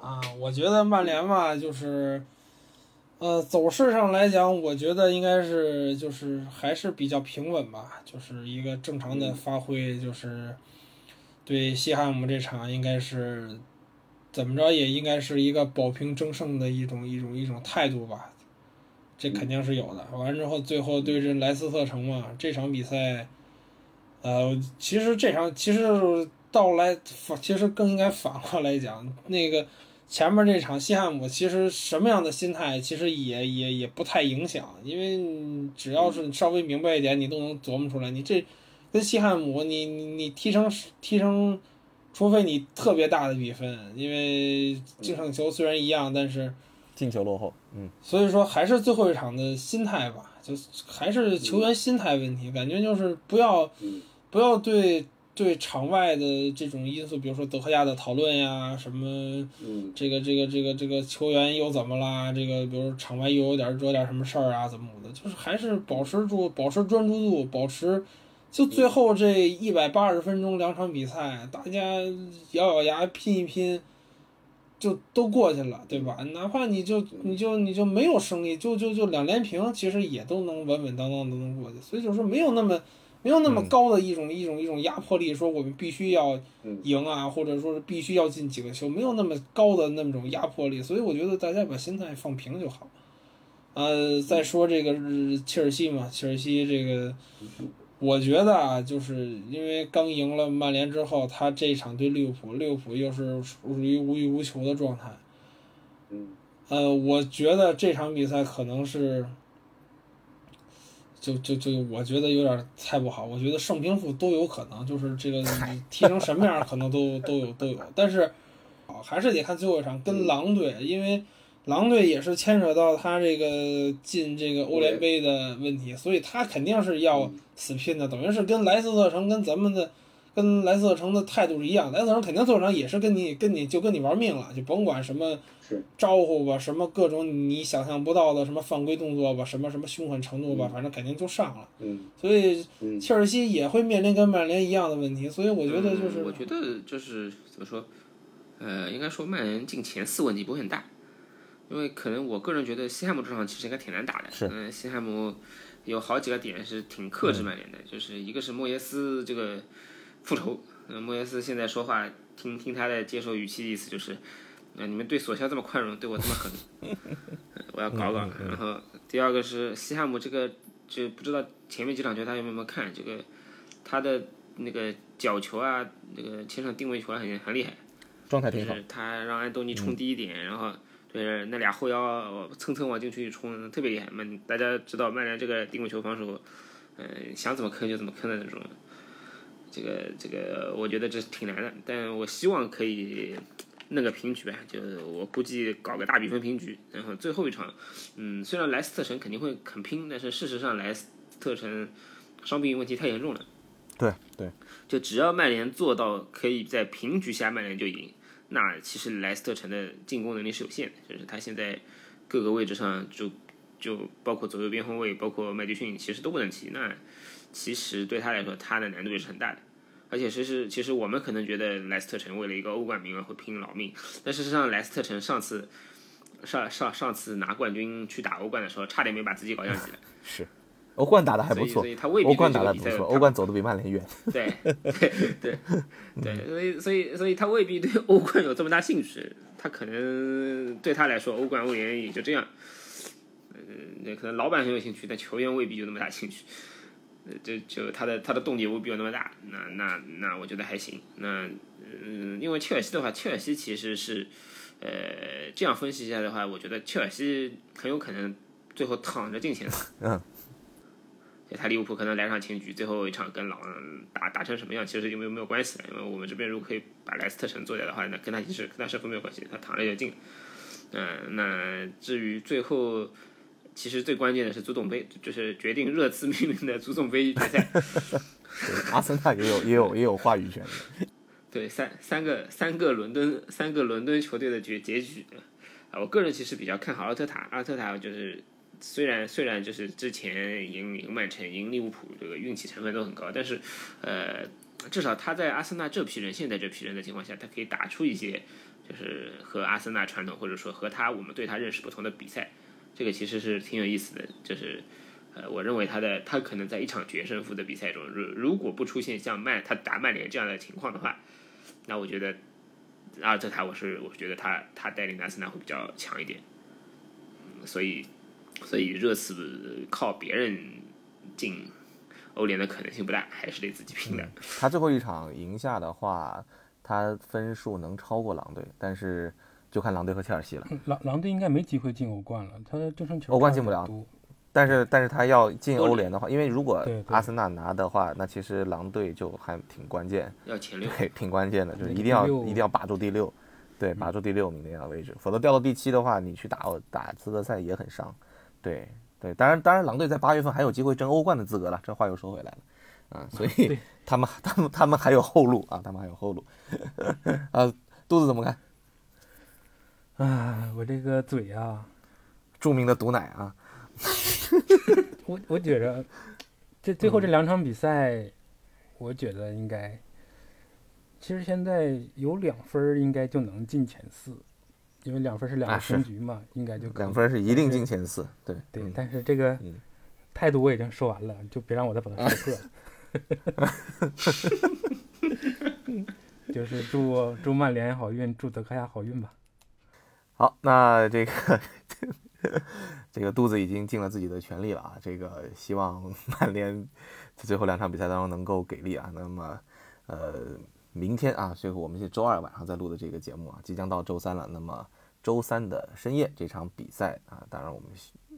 Speaker 3: 啊，我觉得曼联嘛，就是。呃，走势上来讲，我觉得应该是就是还是比较平稳吧，就是一个正常的发挥，就是对西汉姆这场应该是怎么着也应该是一个保平争胜的一种一种一种态度吧，这肯定是有的。完之后，最后对阵莱斯特城嘛，这场比赛，呃，其实这场其实到来反，其实更应该反过来讲那个。前面这场西汉姆其实什么样的心态，其实也也也不太影响，因为只要是稍微明白一点，你都能琢磨出来。你这跟西汉姆，你你你踢成踢成，除非你特别大的比分，因为净胜球虽然一样，但是
Speaker 1: 进球落后，嗯，
Speaker 3: 所以说还是最后一场的心态吧，就还是球员心态问题，感觉就是不要不要对。对场外的这种因素，比如说德赫亚的讨论呀，什么，这个这个这个这个球员又怎么啦？这个比如场外又有点惹点什么事儿啊，怎么的？就是还是保持住，保持专注度，保持，就最后这一百八十分钟两场比赛，大家咬咬牙拼一拼，就都过去了，对吧？哪怕你就你就你就没有胜利，就就就两连平，其实也都能稳稳当当的能过去。所以就是说没有那么。没有那么高的一种一种一种压迫力，说我们必须要赢啊，或者说是必须要进几个球，没有那么高的那种压迫力，所以我觉得大家把心态放平就好。呃，再说这个切尔西嘛，切尔西这个，我觉得啊，就是因为刚赢了曼联之后，他这一场对利物浦，利物浦又是属于无欲无求的状态。嗯呃，我觉得这场比赛可能是。就就就我觉得有点猜不好，我觉得胜平负都有可能，就是这个 踢成什么样可能都都有都有，但是，还是得看最后一场跟狼队，因为狼队也是牵扯到他这个进这个欧联杯的问题，所以他肯定是要死拼的，等于是跟莱斯特城跟咱们的。跟莱斯特城的态度是一样，莱斯特城肯定做场也是跟你跟你就跟你玩命了，就甭管什么招呼吧，什么各种你想象不到的什么犯规动作吧，什么什么凶狠程度吧，反正肯定就上了。
Speaker 2: 嗯，
Speaker 3: 所以切尔西也会面临跟曼联一样的问题，所以我觉得就是，
Speaker 2: 我觉得就是怎么说，呃，应该说曼联进前四问题不会很大，因为可能我个人觉得西汉姆这场其实应该挺难打的。
Speaker 1: 是，
Speaker 2: 嗯，西汉姆有好几个点是挺克制曼联的，就是一个是莫耶斯这个。复仇，嗯，莫耶斯现在说话听听他的接受语气的意思就是，啊、你们对索肖这么宽容，对我这么狠，我要搞搞。然后第二个是西汉姆这个，就不知道前面几场球他有没有看这个，他的那个角球啊，那个前场定位球啊很很厉害。
Speaker 1: 状态挺好。
Speaker 2: 是他让安东尼冲低一点，然后对那俩后腰蹭蹭往禁区一冲，特别厉害。曼大家知道曼联这个定位球防守，嗯、想怎么坑就怎么坑的那种。这个这个，我觉得这挺难的，但我希望可以弄个平局吧，就我估计搞个大比分平局。然后最后一场，嗯，虽然莱斯特城肯定会很拼，但是事实上莱斯特城伤病问题太严重了。
Speaker 1: 对对，
Speaker 2: 就只要曼联做到可以在平局下曼联就赢，那其实莱斯特城的进攻能力是有限的，就是他现在各个位置上就就包括左右边后卫，包括麦迪逊，其实都不能踢。那其实对他来说，他的难度也是很大的。而且其实其实我们可能觉得莱斯特城为了一个欧冠名额会拼老命，但事实上莱斯特城上次上上上次拿冠军去打欧冠的时候，差点没把自己搞降级了。
Speaker 1: 是，欧冠打的还不错
Speaker 2: 所以所，以他未必
Speaker 1: 欧冠打的不错，欧冠走的比曼联远。
Speaker 2: 对 对对对，所以所以所以他未必对欧冠有这么大兴趣，他可能对他来说，欧冠、欧联也就这样。嗯，那可能老板很有兴趣，但球员未必有那么大兴趣。呃，就就他的他的动力未必有那么大，那那那我觉得还行。那嗯，因为切尔西的话，切尔西其实是呃这样分析一下的话，我觉得切尔西很有可能最后躺着进前四。
Speaker 1: 嗯。
Speaker 2: 就他利物浦可能来场前局，最后一场跟狼打打成什么样，其实就没有没有关系了。因为我们这边如果可以把莱斯特城做掉的话，那跟他其实跟他胜负没有关系，他躺着就进。嗯、那至于最后，其实最关键的是足总杯，就是决定热刺命运的足总杯决赛。
Speaker 1: 对阿森纳也有也有也有话语权的。
Speaker 2: 对，三三个三个伦敦三个伦敦球队的结结局啊，我个人其实比较看好阿特塔。阿特塔就是虽然虽然就是之前赢赢曼城、赢利物浦这个运气成分都很高，但是呃，至少他在阿森纳这批人现在这批人的情况下，他可以打出一些就是和阿森纳传统或者说和他我们对他认识不同的比赛，这个其实是挺有意思的，就是。呃，我认为他的他可能在一场决胜负的比赛中，如如果不出现像曼他打曼联这样的情况的话，那我觉得阿尔特塔，我是我觉得他他带领阿森纳会比较强一点，所以所以热刺靠别人进欧联的可能性不大，还是得自己拼的。
Speaker 1: 他最后一场赢下的话，他分数能超过狼队，但是就看狼队和切尔西了。
Speaker 4: 狼狼队应该没机会进欧冠了，他的正胜球
Speaker 1: 欧冠进不了。但是但是他要进
Speaker 2: 欧联
Speaker 1: 的话，因为如果阿森纳拿的话，那其实狼队就还挺关键，
Speaker 2: 要前六，
Speaker 1: 对，挺关键的，就是一定要一定要把住第六，对，把住第六名的那个位置，否则掉到第七的话，你去打打资格赛也很伤。对对，当然当然，狼队在八月份还有机会争欧冠的资格了，这话又说回来了，啊，所以 他们他们他们还有后路啊，他们还有后路。啊，肚子怎么看？
Speaker 4: 啊，我这个嘴啊，
Speaker 1: 著名的毒奶啊，
Speaker 4: 我我觉着这最后这两场比赛，我觉得应该，其实现在有两分儿应该就能进前四，因为两分是两个平局嘛，应该就
Speaker 1: 两分是一定进前四，对
Speaker 4: 对，
Speaker 1: 嗯
Speaker 4: 但是这个
Speaker 1: 嗯
Speaker 4: 态度我已经说完了，就别让我再把它说破了。就是祝祝曼联好运，祝德克亚好运吧。
Speaker 1: 好，那这个 这个肚子已经尽了自己的全力了啊！这个希望曼联在最后两场比赛当中能够给力啊。那么，呃，明天啊，这个我们是周二晚上在录的这个节目啊，即将到周三了。那么周三的深夜这场比赛啊，当然我们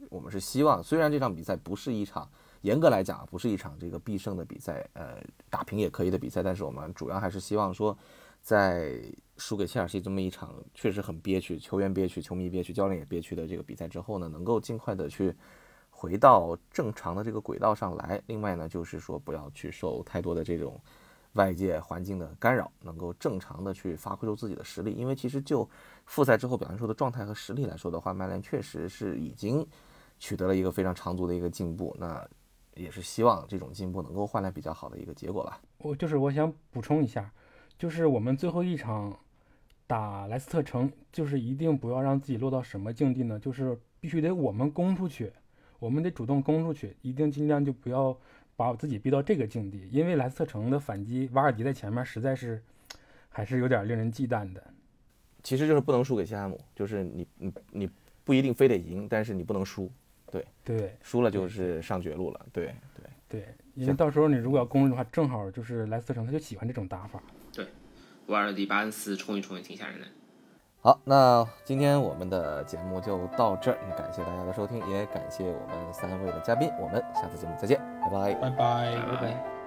Speaker 1: 我们是希望，虽然这场比赛不是一场严格来讲不是一场这个必胜的比赛，呃，打平也可以的比赛，但是我们主要还是希望说，在输给切尔西这么一场确实很憋屈，球员憋屈，球迷憋屈，教练也憋屈的这个比赛之后呢，能够尽快的去回到正常的这个轨道上来。另外呢，就是说不要去受太多的这种外界环境的干扰，能够正常的去发挥出自己的实力。因为其实就复赛之后表现出的状态和实力来说的话，曼联确实是已经取得了一个非常长足的一个进步。那也是希望这种进步能够换来比较好的一个结果吧。
Speaker 4: 我就是我想补充一下，就是我们最后一场打莱斯特城，就是一定不要让自己落到什么境地呢？就是必须得我们攻出去，我们得主动攻出去，一定尽量就不要把我自己逼到这个境地，因为莱斯特城的反击，瓦尔迪在前面实在是还是有点令人忌惮的。
Speaker 1: 其实就是不能输给西汉姆，就是你你你不一定非得赢，但是你不能输，
Speaker 4: 对对
Speaker 1: 输了就是上绝路了。对对，
Speaker 4: 对，因为到时候你如果要攻的话，正好就是莱斯特城他就喜欢这种打法。
Speaker 2: 对瓦尔迪巴恩斯冲一冲也挺吓人的。
Speaker 1: 好，那今天我们的节目就到这儿，感谢大家的收听，也感谢我们三位的嘉宾，我们下次节目再见，拜拜。
Speaker 3: 拜拜。
Speaker 2: 拜拜。